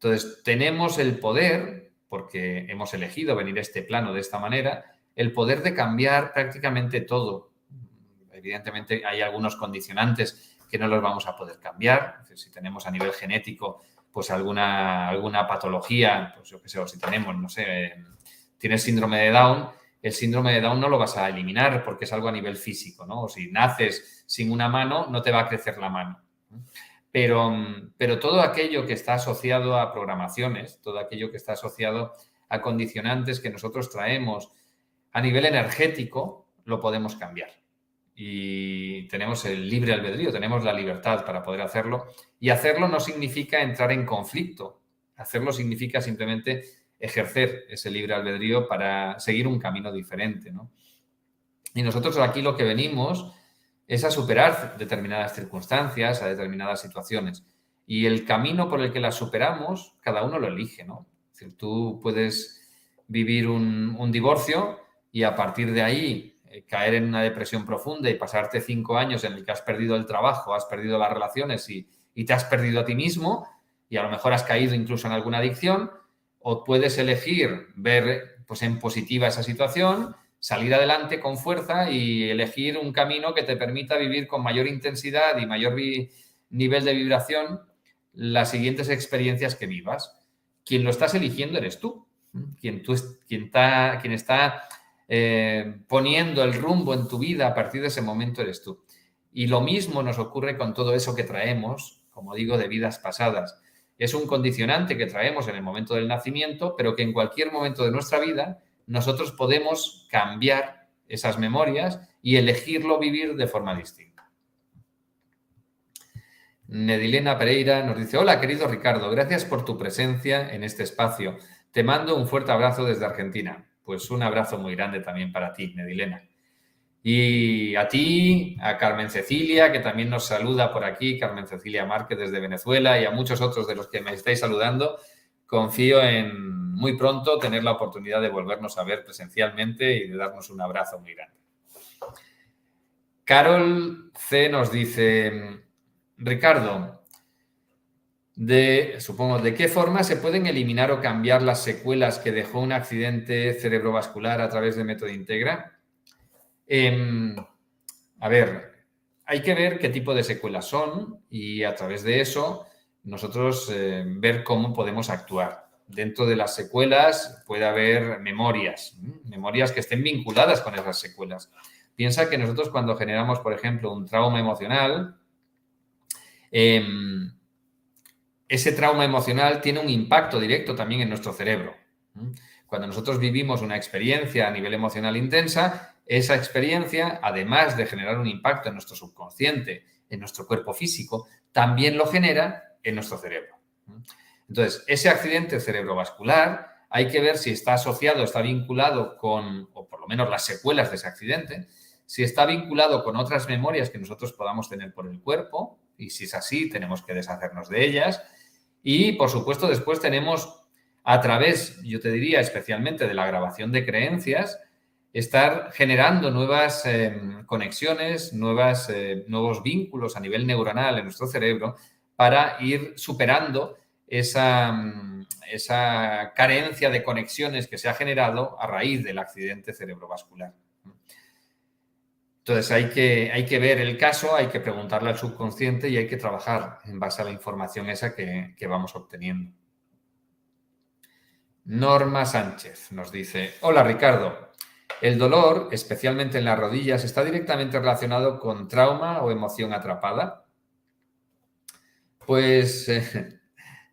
A: Entonces, tenemos el poder, porque hemos elegido venir a este plano de esta manera, el poder de cambiar prácticamente todo. Evidentemente hay algunos condicionantes que no los vamos a poder cambiar. Si tenemos a nivel genético, pues alguna, alguna patología, pues yo qué sé, o si tenemos, no sé, tienes síndrome de Down, el síndrome de Down no lo vas a eliminar porque es algo a nivel físico, ¿no? O si naces sin una mano, no te va a crecer la mano. Pero, pero todo aquello que está asociado a programaciones, todo aquello que está asociado a condicionantes que nosotros traemos a nivel energético, lo podemos cambiar. Y tenemos el libre albedrío, tenemos la libertad para poder hacerlo. Y hacerlo no significa entrar en conflicto. Hacerlo significa simplemente ejercer ese libre albedrío para seguir un camino diferente. Y nosotros aquí lo que venimos es a superar determinadas circunstancias, a determinadas situaciones. Y el camino por el que las superamos, cada uno lo elige, ¿no? Es tú puedes vivir un, divorcio y a partir de ahí eh, caer en una depresión profunda y pasarte cinco años en el que has perdido el trabajo, has perdido las relaciones y, y te has perdido a ti mismo y a lo mejor has caído incluso en alguna adicción, o puedes elegir ver pues, en positiva esa situación salir adelante con fuerza y elegir un camino que te permita vivir con mayor intensidad y mayor nivel de vibración las siguientes experiencias que vivas. Quien lo estás eligiendo eres tú. Quien, tú, quien está, quien está eh, poniendo el rumbo en tu vida a partir de ese momento eres tú. Y lo mismo nos ocurre con todo eso que traemos, como digo, de vidas pasadas. Es un condicionante que traemos en el momento del nacimiento, pero que en cualquier momento de nuestra vida nosotros podemos cambiar esas memorias y elegirlo vivir de forma distinta. Nedilena Pereira nos dice, hola querido Ricardo, gracias por tu presencia en este espacio. Te mando un fuerte abrazo desde Argentina. Pues un abrazo muy grande también para ti, Nedilena. Y a ti, a Carmen Cecilia, que también nos saluda por aquí, Carmen Cecilia Márquez desde Venezuela, y a muchos otros de los que me estáis saludando, confío en muy pronto tener la oportunidad de volvernos a ver presencialmente y de darnos un abrazo muy grande. Carol C nos dice, Ricardo, de, supongo, ¿de qué forma se pueden eliminar o cambiar las secuelas que dejó un accidente cerebrovascular a través de método Integra? Em, a ver, hay que ver qué tipo de secuelas son y a través de eso nosotros eh, ver cómo podemos actuar. Dentro de las secuelas puede haber memorias, memorias que estén vinculadas con esas secuelas. Piensa que nosotros cuando generamos, por ejemplo, un trauma emocional, em, ese trauma emocional tiene un impacto directo también en nuestro cerebro. Cuando nosotros vivimos una experiencia a nivel emocional intensa, esa experiencia, además de generar un impacto en nuestro subconsciente, en nuestro cuerpo físico, también lo genera en nuestro cerebro. Entonces, ese accidente cerebrovascular hay que ver si está asociado, está vinculado con, o por lo menos las secuelas de ese accidente, si está vinculado con otras memorias que nosotros podamos tener por el cuerpo, y si es así, tenemos que deshacernos de ellas. Y, por supuesto, después tenemos, a través, yo te diría, especialmente de la grabación de creencias, estar generando nuevas em, conexiones, nuevas, eh, nuevos vínculos a nivel neuronal en nuestro cerebro para ir superando esa, mm, esa carencia de conexiones que se ha generado a raíz del accidente cerebrovascular. Entonces hay que, hay que ver el caso, hay que preguntarle al subconsciente y hay que trabajar en base a la información esa que, que vamos obteniendo. Norma Sánchez nos dice, hola Ricardo, el dolor, especialmente en las rodillas, está directamente relacionado con trauma o emoción atrapada. Pues eh,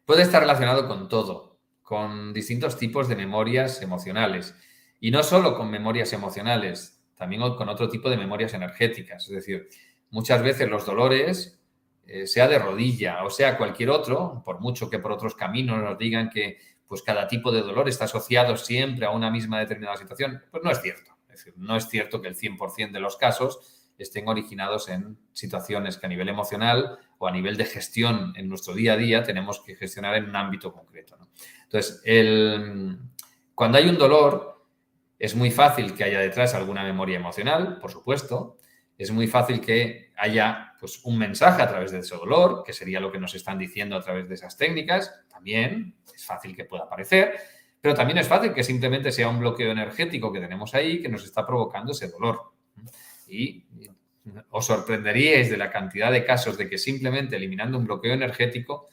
A: puede estar relacionado con todo, con distintos tipos de memorias emocionales. Y no solo con memorias emocionales, también con otro tipo de memorias energéticas. Es decir, muchas veces los dolores, eh, sea de rodilla o sea cualquier otro, por mucho que por otros caminos nos digan que pues cada tipo de dolor está asociado siempre a una misma determinada situación, pues no es cierto. Es decir, no es cierto que el 100% de los casos estén originados en situaciones que a nivel emocional a nivel de gestión en nuestro día a día tenemos que gestionar en un ámbito concreto. Entonces, cuando hay un dolor, es muy fácil que haya detrás alguna memoria emocional, por supuesto. Es muy fácil que haya pues, un mensaje a través de ese dolor, que sería lo que nos están diciendo a través de esas técnicas. También es fácil que pueda aparecer. Pero también es fácil que simplemente sea un bloqueo energético que tenemos ahí que nos está provocando ese dolor. Y os sorprenderíais de la cantidad de casos de que simplemente eliminando un bloqueo energético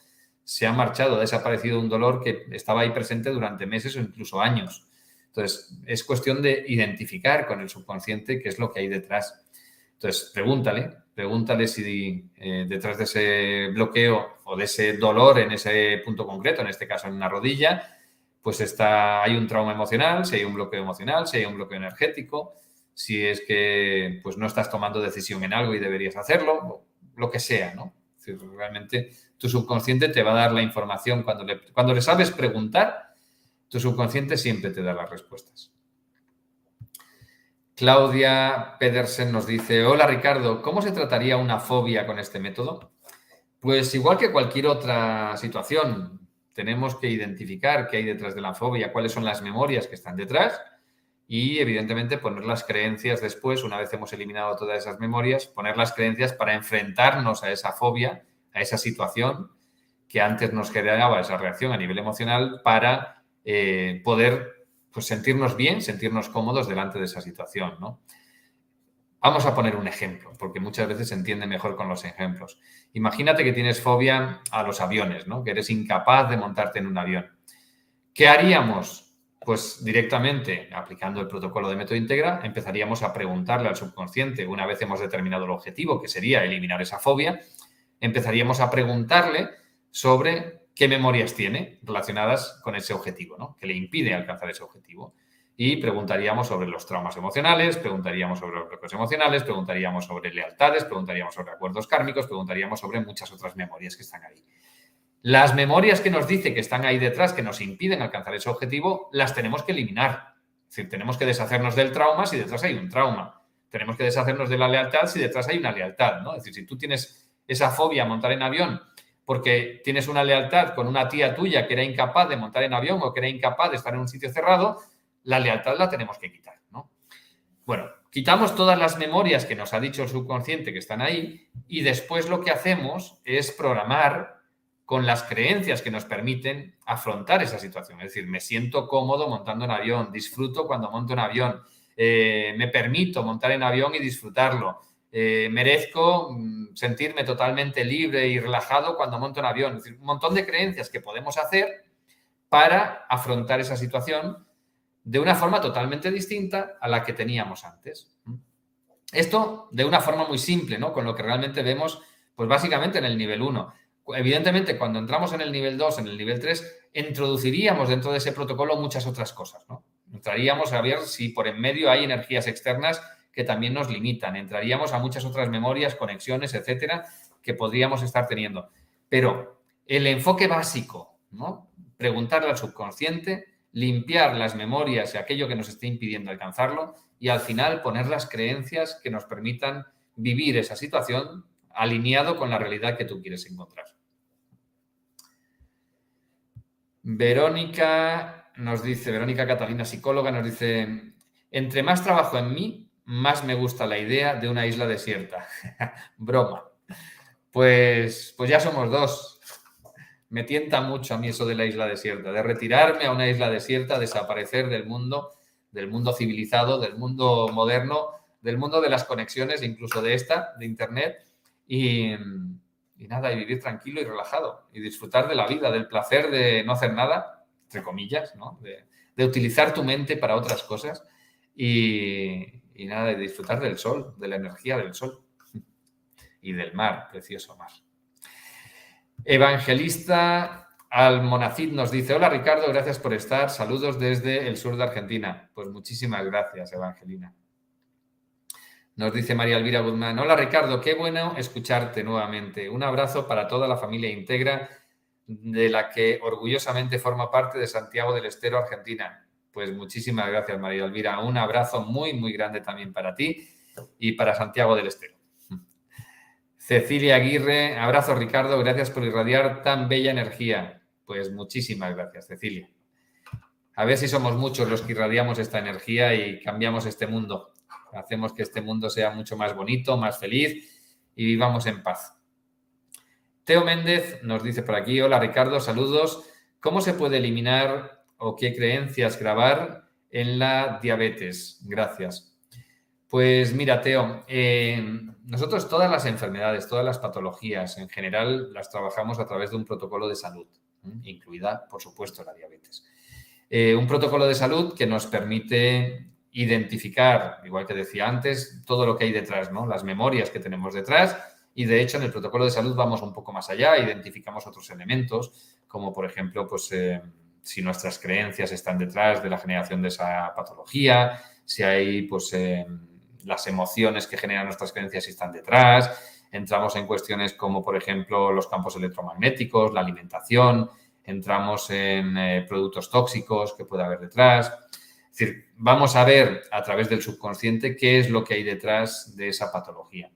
A: se ha marchado, ha desaparecido un dolor que estaba ahí presente durante meses o incluso años. Entonces, es cuestión de identificar con el subconsciente qué es lo que hay detrás. Entonces, pregúntale, pregúntale si eh, detrás de ese bloqueo o de ese dolor en ese punto concreto, en este caso en una rodilla, pues está, hay un trauma emocional, si hay un bloqueo emocional, si hay un bloqueo energético, si es que pues no estás tomando decisión en algo y deberías hacerlo, lo que sea, ¿no? realmente tu subconsciente te va a dar la información cuando le, cuando le sabes preguntar, tu subconsciente siempre te da las respuestas. Claudia Pedersen nos dice, hola Ricardo, ¿cómo se trataría una fobia con este método? Pues igual que cualquier otra situación, tenemos que identificar qué hay detrás de la fobia, cuáles son las memorias que están detrás y evidentemente poner las creencias después, una vez hemos eliminado todas esas memorias, poner las creencias para enfrentarnos a esa fobia, a esa situación que antes nos generaba esa reacción a nivel emocional para eh, poder pues, sentirnos bien, sentirnos cómodos delante de esa situación. ¿no? Vamos a poner un ejemplo, porque muchas veces se entiende mejor con los ejemplos. Imagínate que tienes fobia a los aviones, ¿no? Que eres incapaz de montarte en un avión. ¿Qué haríamos? Pues directamente, aplicando el protocolo de método integra, empezaríamos a preguntarle al subconsciente, una vez hemos determinado el objetivo, que sería eliminar esa fobia, empezaríamos a preguntarle sobre qué memorias tiene relacionadas con ese objetivo, ¿no? Que le impide alcanzar ese objetivo y preguntaríamos sobre los traumas emocionales, preguntaríamos sobre los bloqueos emocionales, preguntaríamos sobre lealtades, preguntaríamos sobre acuerdos kármicos, preguntaríamos sobre muchas otras memorias que están ahí. Las memorias que nos dice que están ahí detrás, que nos impiden alcanzar ese objetivo, las tenemos que eliminar. Es decir, tenemos que deshacernos del trauma si detrás hay un trauma. tenemos que deshacernos de la lealtad si detrás hay una lealtad, ¿no? Es decir, si tú tienes esa fobia a montar en avión porque tienes una lealtad con una tía tuya que era incapaz de montar en avión o que era incapaz de estar en un sitio cerrado, la lealtad la tenemos que quitar, ¿no? Bueno, quitamos todas las memorias que nos ha dicho el subconsciente que están ahí y después lo que hacemos es programar con las creencias que nos permiten afrontar esa situación. Es decir, me siento cómodo montando en avión, disfruto cuando monto en avión, eh, me permito montar en avión y disfrutarlo. Eh, merezco mm, sentirme totalmente libre y relajado cuando monto en avión. Es decir, un montón de creencias que podemos hacer para afrontar esa situación de una forma totalmente distinta a la que teníamos antes. Esto de una forma muy simple, ¿no? Con lo que realmente vemos, pues básicamente en el nivel 1. Evidentemente, cuando entramos en el nivel 2, en el nivel 3, introduciríamos dentro de ese protocolo muchas otras cosas, ¿no? Entraríamos a ver si por en medio hay energías externas que también nos limitan. Entraríamos a muchas otras memorias, conexiones, etcétera, que podríamos estar teniendo. Pero el enfoque básico, ¿no? Preguntarle al subconsciente, limpiar las memorias y aquello que nos esté impidiendo alcanzarlo y al final poner las creencias que nos permitan vivir esa situación alineado con la realidad que tú quieres encontrar. Verónica nos dice, Verónica Catalina, psicóloga, nos dice, entre más trabajo en mí, más me gusta la idea de una isla desierta. Broma. Pues, pues ya somos dos. Me tienta mucho a mí eso de la isla desierta, de retirarme a una isla desierta, desaparecer del mundo, del mundo civilizado, del mundo moderno, del mundo de las conexiones, incluso de esta, de Internet, y, y nada, y vivir tranquilo y relajado, y disfrutar de la vida, del placer de no hacer nada entre comillas, ¿no? de, utilizar tu mente para otras cosas y, nada, de disfrutar del sol, de la energía del sol y del mar, precioso mar. Evangelista Almonacid nos dice, hola Ricardo, gracias por estar, saludos desde el sur de Argentina. Pues muchísimas gracias, Evangelina. Nos dice María Elvira Guzmán, hola Ricardo, qué bueno escucharte nuevamente. Un abrazo para toda la familia Integra de la que orgullosamente forma parte de Santiago del Estero, Argentina. Pues muchísimas gracias, María Elvira. Un abrazo muy, muy grande también para ti y para Santiago del Estero. Cecilia Aguirre, abrazo Ricardo, gracias por irradiar tan bella energía. Pues muchísimas gracias, Cecilia. A ver si somos muchos los que irradiamos esta energía y cambiamos este mundo. Hacemos que este mundo sea mucho más bonito, más feliz y vivamos en paz. Teo Méndez nos dice por aquí, hola Ricardo, saludos. ¿Cómo se puede eliminar o qué creencias grabar en la diabetes? Gracias. Pues mira, Teo, eh, nosotros todas las enfermedades, todas las patologías en general las trabajamos a través de un protocolo de salud, incluida, por supuesto, la diabetes. Eh, un protocolo de salud que nos permite identificar, igual que decía antes, todo lo que hay detrás, ¿no? Las memorias que tenemos detrás y de hecho, en el protocolo de salud vamos un poco más allá, identificamos otros elementos, como por ejemplo, pues eh, si nuestras creencias están detrás de la generación de esa patología, si hay pues eh, las emociones que generan nuestras creencias están detrás, entramos en cuestiones como por ejemplo los campos electromagnéticos, la alimentación, entramos en eh, productos tóxicos que puede haber detrás. Es decir, vamos a ver a través del subconsciente qué es lo que hay detrás de esa patología.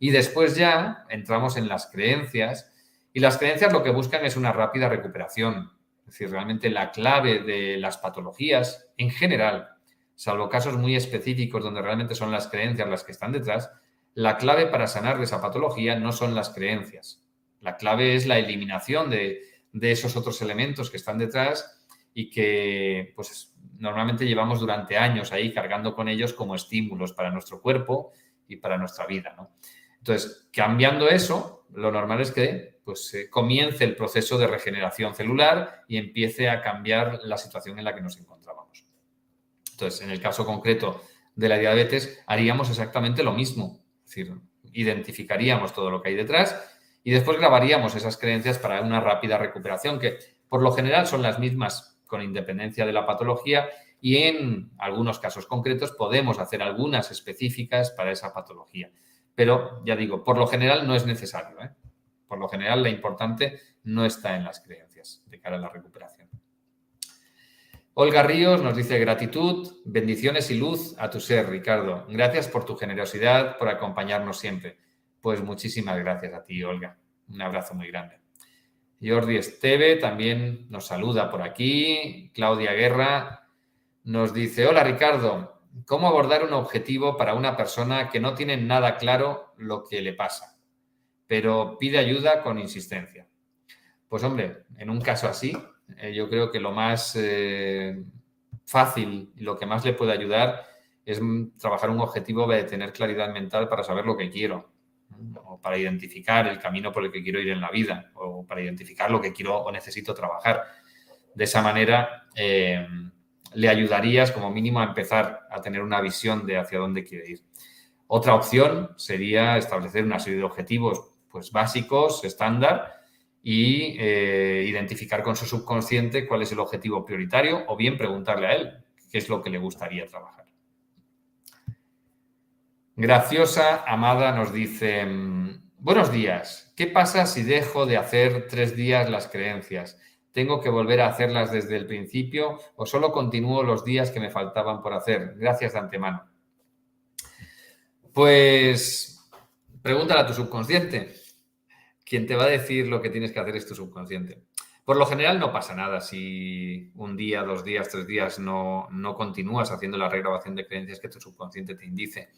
A: Y después ya entramos en las creencias y las creencias lo que buscan es una rápida recuperación. Es decir, realmente la clave de las patologías en general, salvo casos muy específicos donde realmente son las creencias las que están detrás, la clave para sanar de esa patología no son las creencias. La clave es la eliminación de, de esos otros elementos que están detrás y que pues normalmente llevamos durante años ahí cargando con ellos como estímulos para nuestro cuerpo y para nuestra vida. ¿no? Entonces, cambiando eso, lo normal es que pues, comience el proceso de regeneración celular y empiece a cambiar la situación en la que nos encontrábamos. Entonces, en el caso concreto de la diabetes, haríamos exactamente lo mismo. Es decir, identificaríamos todo lo que hay detrás y después grabaríamos esas creencias para una rápida recuperación, que por lo general son las mismas con independencia de la patología y en algunos casos concretos podemos hacer algunas específicas para esa patología pero ya digo, por lo general no es necesario. ¿eh? Por lo general, lo importante no está en las creencias de cara a la recuperación. Olga Ríos nos dice gratitud, bendiciones y luz a tu ser, Ricardo. Gracias por tu generosidad, por acompañarnos siempre. Pues muchísimas gracias a ti, Olga. Un abrazo muy grande. Jordi Esteve también nos saluda por aquí. Claudia Guerra nos dice, hola Ricardo, ¿cómo abordar un objetivo para una persona que no tiene nada claro lo que le pasa, pero pide ayuda con insistencia? Pues hombre, en un caso así, eh, yo creo que lo más eh, fácil y lo que más le puede ayudar es trabajar un objetivo de tener claridad mental para saber lo que quiero, o para identificar el camino por el que quiero ir en la vida, o para identificar lo que quiero o necesito trabajar. De esa manera eh, le ayudarías como mínimo a empezar a tener una visión de hacia dónde quiere ir. Otra opción sería establecer una serie de objetivos pues, básicos, estándar, y eh, identificar con su subconsciente cuál es el objetivo prioritario o bien preguntarle a él qué es lo que le gustaría trabajar. Graciosa Amada nos dice, mm, buenos días, ¿qué pasa si dejo de hacer tres días las creencias? ¿Tengo que volver a hacerlas desde el principio o solo continúo los días que me faltaban por hacer? Gracias de antemano. Pues pregúntale a tu subconsciente quien te va a decir lo que tienes que hacer es tu subconsciente. Por lo general no pasa nada si un día, dos días, tres días no, no continúas haciendo la regrabación de creencias que tu subconsciente te indice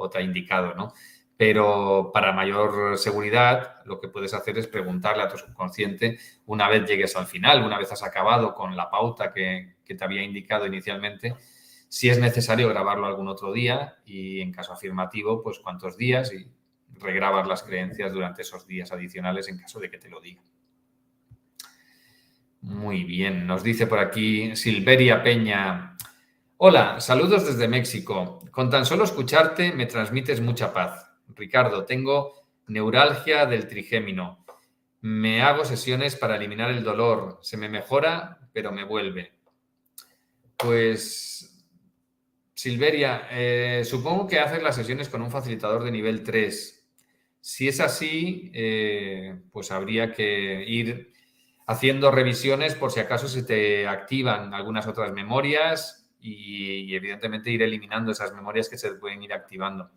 A: o te ha indicado, ¿no? Pero para mayor seguridad, lo que puedes hacer es preguntarle a tu subconsciente una vez llegues al final, una vez has acabado con la pauta que, que te había indicado inicialmente, si es necesario grabarlo algún otro día y en caso afirmativo, pues cuántos días y regrabar las creencias durante esos días adicionales en caso de que te lo diga. Muy bien, nos dice por aquí Silveria Peña. Hola, saludos desde México. Con tan solo escucharte me transmites mucha paz. Ricardo, tengo neuralgia del trigémino. Me hago sesiones para eliminar el dolor. Se me mejora, pero me vuelve. Pues, Silveria, eh, supongo que haces las sesiones con un facilitador de nivel 3. Si es así, eh, pues habría que ir haciendo revisiones por si acaso se te activan algunas otras memorias y, evidentemente ir eliminando esas memorias que se pueden ir activando.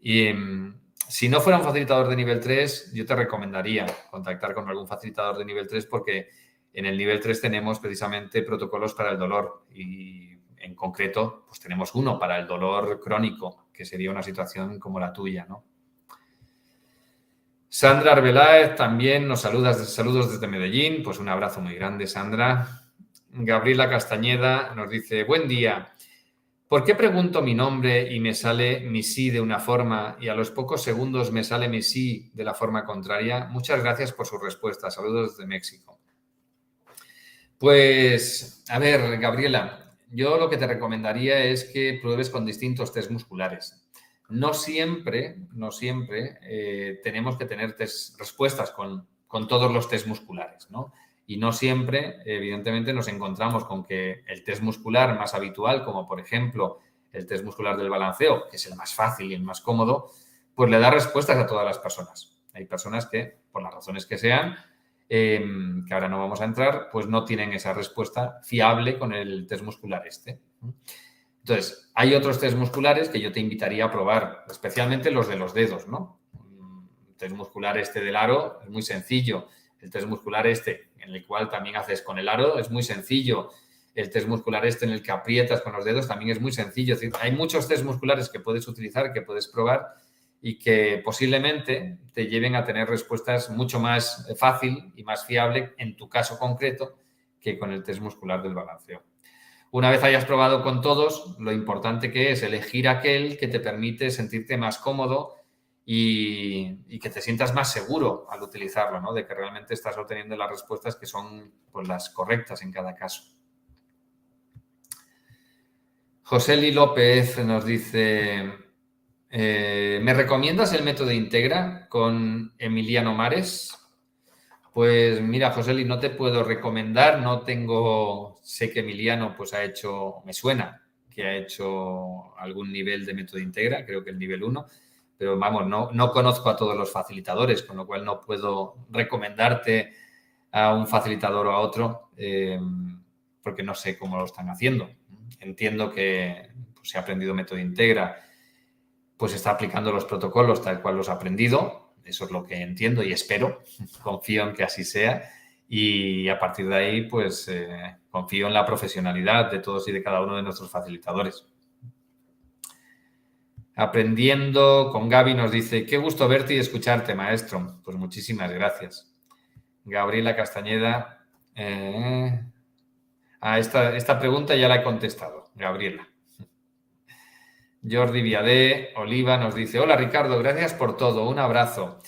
A: Y em, si no fuera un facilitador de nivel 3, yo te recomendaría contactar con algún facilitador de nivel 3 porque en el nivel 3 tenemos precisamente protocolos para el dolor y en concreto pues tenemos uno para el dolor crónico, que sería una situación como la tuya, ¿no? Sandra Arbeláez también nos saluda, saludos desde Medellín, pues un abrazo muy grande, Sandra. Gabriela Castañeda nos dice, buen día. ¿Por qué pregunto mi nombre y me sale mi sí de una forma y a los pocos segundos me sale mi sí de la forma contraria? Muchas gracias por su respuesta. Saludos desde México. Pues, a ver, Gabriela, yo lo que te recomendaría es que pruebes con distintos test musculares no siempre, no siempre eh, tenemos que tener respuestas con, todos los test musculares, ¿no? Y no siempre, evidentemente, nos encontramos con que el test muscular más habitual, como por ejemplo el test muscular del balanceo, que es el más fácil y el más cómodo, pues le da respuestas a todas las personas. Hay personas que, por las razones que sean, em, que ahora no vamos a entrar, pues no tienen esa respuesta fiable con el test muscular este. Entonces, hay otros test musculares que yo te invitaría a probar, especialmente los de los dedos, ¿no? El test muscular este del aro es muy sencillo. El test muscular este, en el cual también haces con el aro, es muy sencillo. El test muscular este en el que aprietas con los dedos también es muy sencillo. Hay muchos test musculares que puedes utilizar, que puedes probar y que posiblemente te lleven a tener respuestas mucho más fácil y más fiable en tu caso concreto que con el test muscular del balanceo. Una vez hayas probado con todos, lo importante que es elegir aquel que te permite sentirte más cómodo y, que te sientas más seguro al utilizarlo, ¿no? De que realmente estás obteniendo las respuestas que son pues, las correctas en cada caso. José Li López nos dice, eh, ¿me recomiendas el método Integra con Emiliano Mares? Pues mira, José no te puedo recomendar, no tengo, sé que Emiliano pues ha hecho, me suena que ha hecho algún nivel de método integra, creo que el nivel 1, pero vamos, no, no conozco a todos los facilitadores, con lo cual no puedo recomendarte a un facilitador o a otro. Em, porque no sé cómo lo están haciendo. Entiendo que pues, se ha aprendido método integra, pues está aplicando los protocolos tal cual los ha aprendido. Eso es lo que entiendo y espero. Confío en que así sea. Y a partir de ahí, pues eh, confío en la profesionalidad de todos y de cada uno de nuestros facilitadores. Aprendiendo con Gaby nos dice, qué gusto verte y escucharte, maestro. Pues muchísimas gracias. Gabriela Castañeda. Eh, a esta, esta pregunta ya la he contestado, Gabriela. Jordi Viadé, Oliva, nos dice, hola Ricardo, gracias por todo, un abrazo.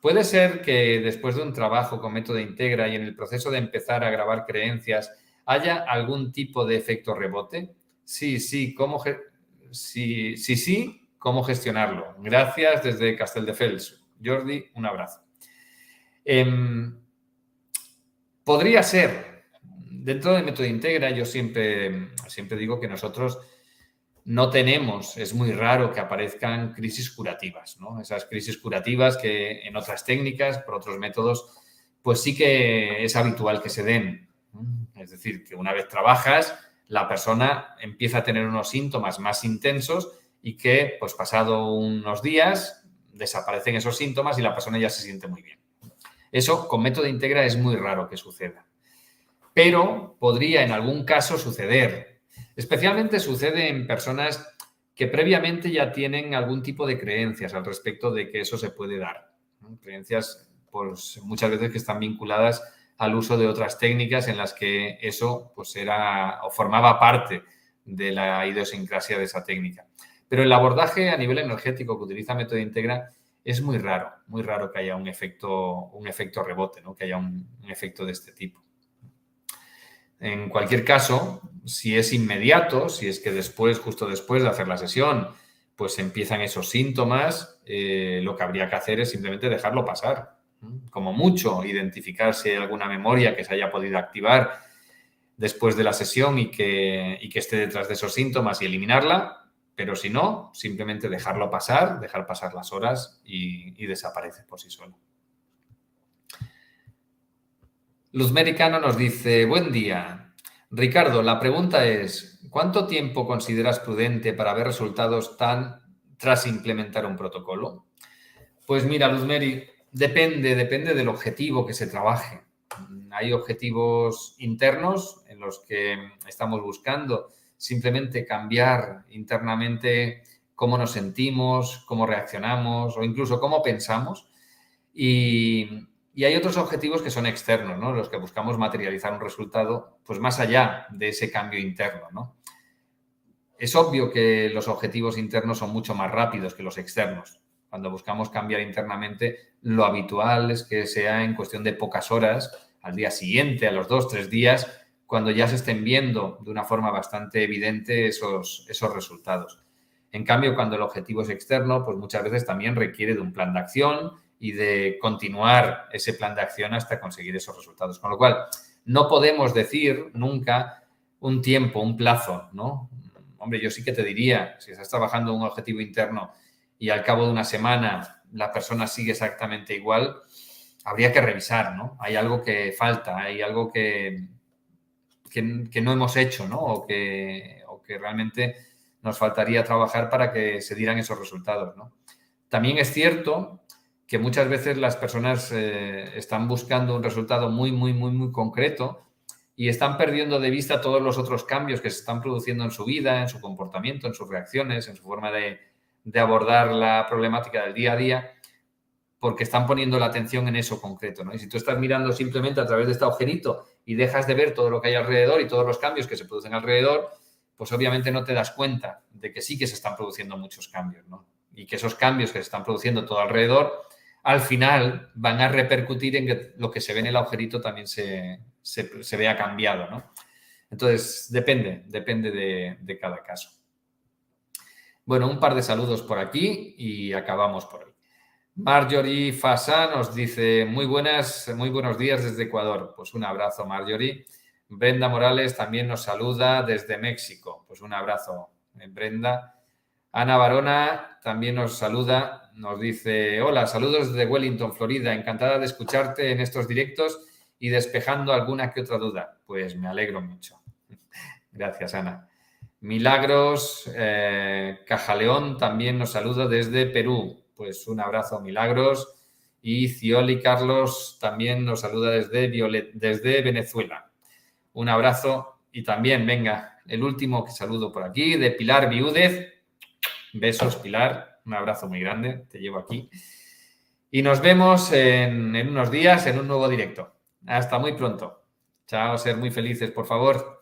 A: ¿Puede ser que después de un trabajo con método integra y en el proceso de empezar a grabar creencias haya algún tipo de efecto rebote? Sí, sí, ¿cómo sí, sí, sí, ¿cómo gestionarlo? Gracias desde Casteldefels. Jordi, un abrazo. Em, podría ser, dentro del método integra, yo siempre, siempre digo que nosotros no tenemos, es muy raro que aparezcan crisis curativas, ¿no? Esas crisis curativas que en otras técnicas, por otros métodos, pues sí que es habitual que se den. Es decir, que una vez trabajas, la persona empieza a tener unos síntomas más intensos y que, pues pasado unos días, desaparecen esos síntomas y la persona ya se siente muy bien. Eso con método integra es muy raro que suceda. Pero podría en algún caso suceder Especialmente sucede en personas que previamente ya tienen algún tipo de creencias al respecto de que eso se puede dar. Creencias pues, muchas veces que están vinculadas al uso de otras técnicas en las que eso pues, era o formaba parte de la idiosincrasia de esa técnica. Pero el abordaje a nivel energético que utiliza Método Integra es muy raro, muy raro que haya un efecto, un efecto rebote, ¿no? que haya un efecto de este tipo. En cualquier caso, si es inmediato, si es que después, justo después de hacer la sesión, pues empiezan esos síntomas, eh, lo que habría que hacer es simplemente dejarlo pasar. Como mucho, identificar si hay alguna memoria que se haya podido activar después de la sesión y que, que esté detrás de esos síntomas y eliminarla, pero si no, simplemente dejarlo pasar, dejar pasar las horas y, y desaparece por sí solo. Luz Mericano nos dice, buen día. Ricardo, la pregunta es, ¿cuánto tiempo consideras prudente para ver resultados tan tras implementar un protocolo? Pues mira, Luz Meri, depende, depende del objetivo que se trabaje. Hay objetivos internos en los que estamos buscando simplemente cambiar internamente cómo nos sentimos, cómo reaccionamos o incluso cómo pensamos. Y, y hay otros objetivos que son externos, ¿no? Los que buscamos materializar un resultado, pues más allá de ese cambio interno, ¿no? Es obvio que los objetivos internos son mucho más rápidos que los externos. Cuando buscamos cambiar internamente, lo habitual es que sea en cuestión de pocas horas, al día siguiente, a los dos, tres días, cuando ya se estén viendo de una forma bastante evidente esos, esos resultados. En cambio, cuando el objetivo es externo, pues muchas veces también requiere de un plan de acción y de continuar ese plan de acción hasta conseguir esos resultados. Con lo cual, no podemos decir nunca un tiempo, un plazo, ¿no? Hombre, yo sí que te diría, si estás trabajando un objetivo interno y al cabo de una semana la persona sigue exactamente igual, habría que revisar, ¿no? Hay algo que falta, hay algo que, que, no hemos hecho, ¿no? O que, o que realmente nos faltaría trabajar para que se dieran esos resultados, ¿no? También es cierto que muchas veces las personas eh, están buscando un resultado muy, muy, muy, muy concreto y están perdiendo de vista todos los otros cambios que se están produciendo en su vida, en su comportamiento, en sus reacciones, en su forma de, abordar la problemática del día a día, porque están poniendo la atención en eso concreto. ¿no? Y si tú estás mirando simplemente a través de este agujerito y dejas de ver todo lo que hay alrededor y todos los cambios que se producen alrededor, pues obviamente no te das cuenta de que sí que se están produciendo muchos cambios, ¿no? Y que esos cambios que se están produciendo todo alrededor al final van a repercutir en que lo que se ve en el agujerito también se, vea cambiado, ¿no? Entonces, depende, depende de, cada caso. Bueno, un par de saludos por aquí y acabamos por hoy. Marjorie Fasa nos dice, muy buenas, muy buenos días desde Ecuador. Pues un abrazo, Marjorie. Brenda Morales también nos saluda desde México. Pues un abrazo, eh, Brenda. Ana Barona también nos saluda nos dice, hola, saludos desde Wellington, Florida, encantada de escucharte en estos directos y despejando alguna que otra duda. Pues me alegro mucho. Gracias, Ana. Milagros eh, Cajaleón también nos saluda desde Perú. Pues un abrazo, Milagros. Y Cioli Carlos también nos saluda desde, desde Venezuela. Un abrazo y también, venga, el último que saludo por aquí, de Pilar Viúdez. Besos, Pilar. Un abrazo muy grande. Te llevo aquí. Y nos vemos en, en unos días en un nuevo directo. Hasta muy pronto. Chao, ser muy felices, por favor.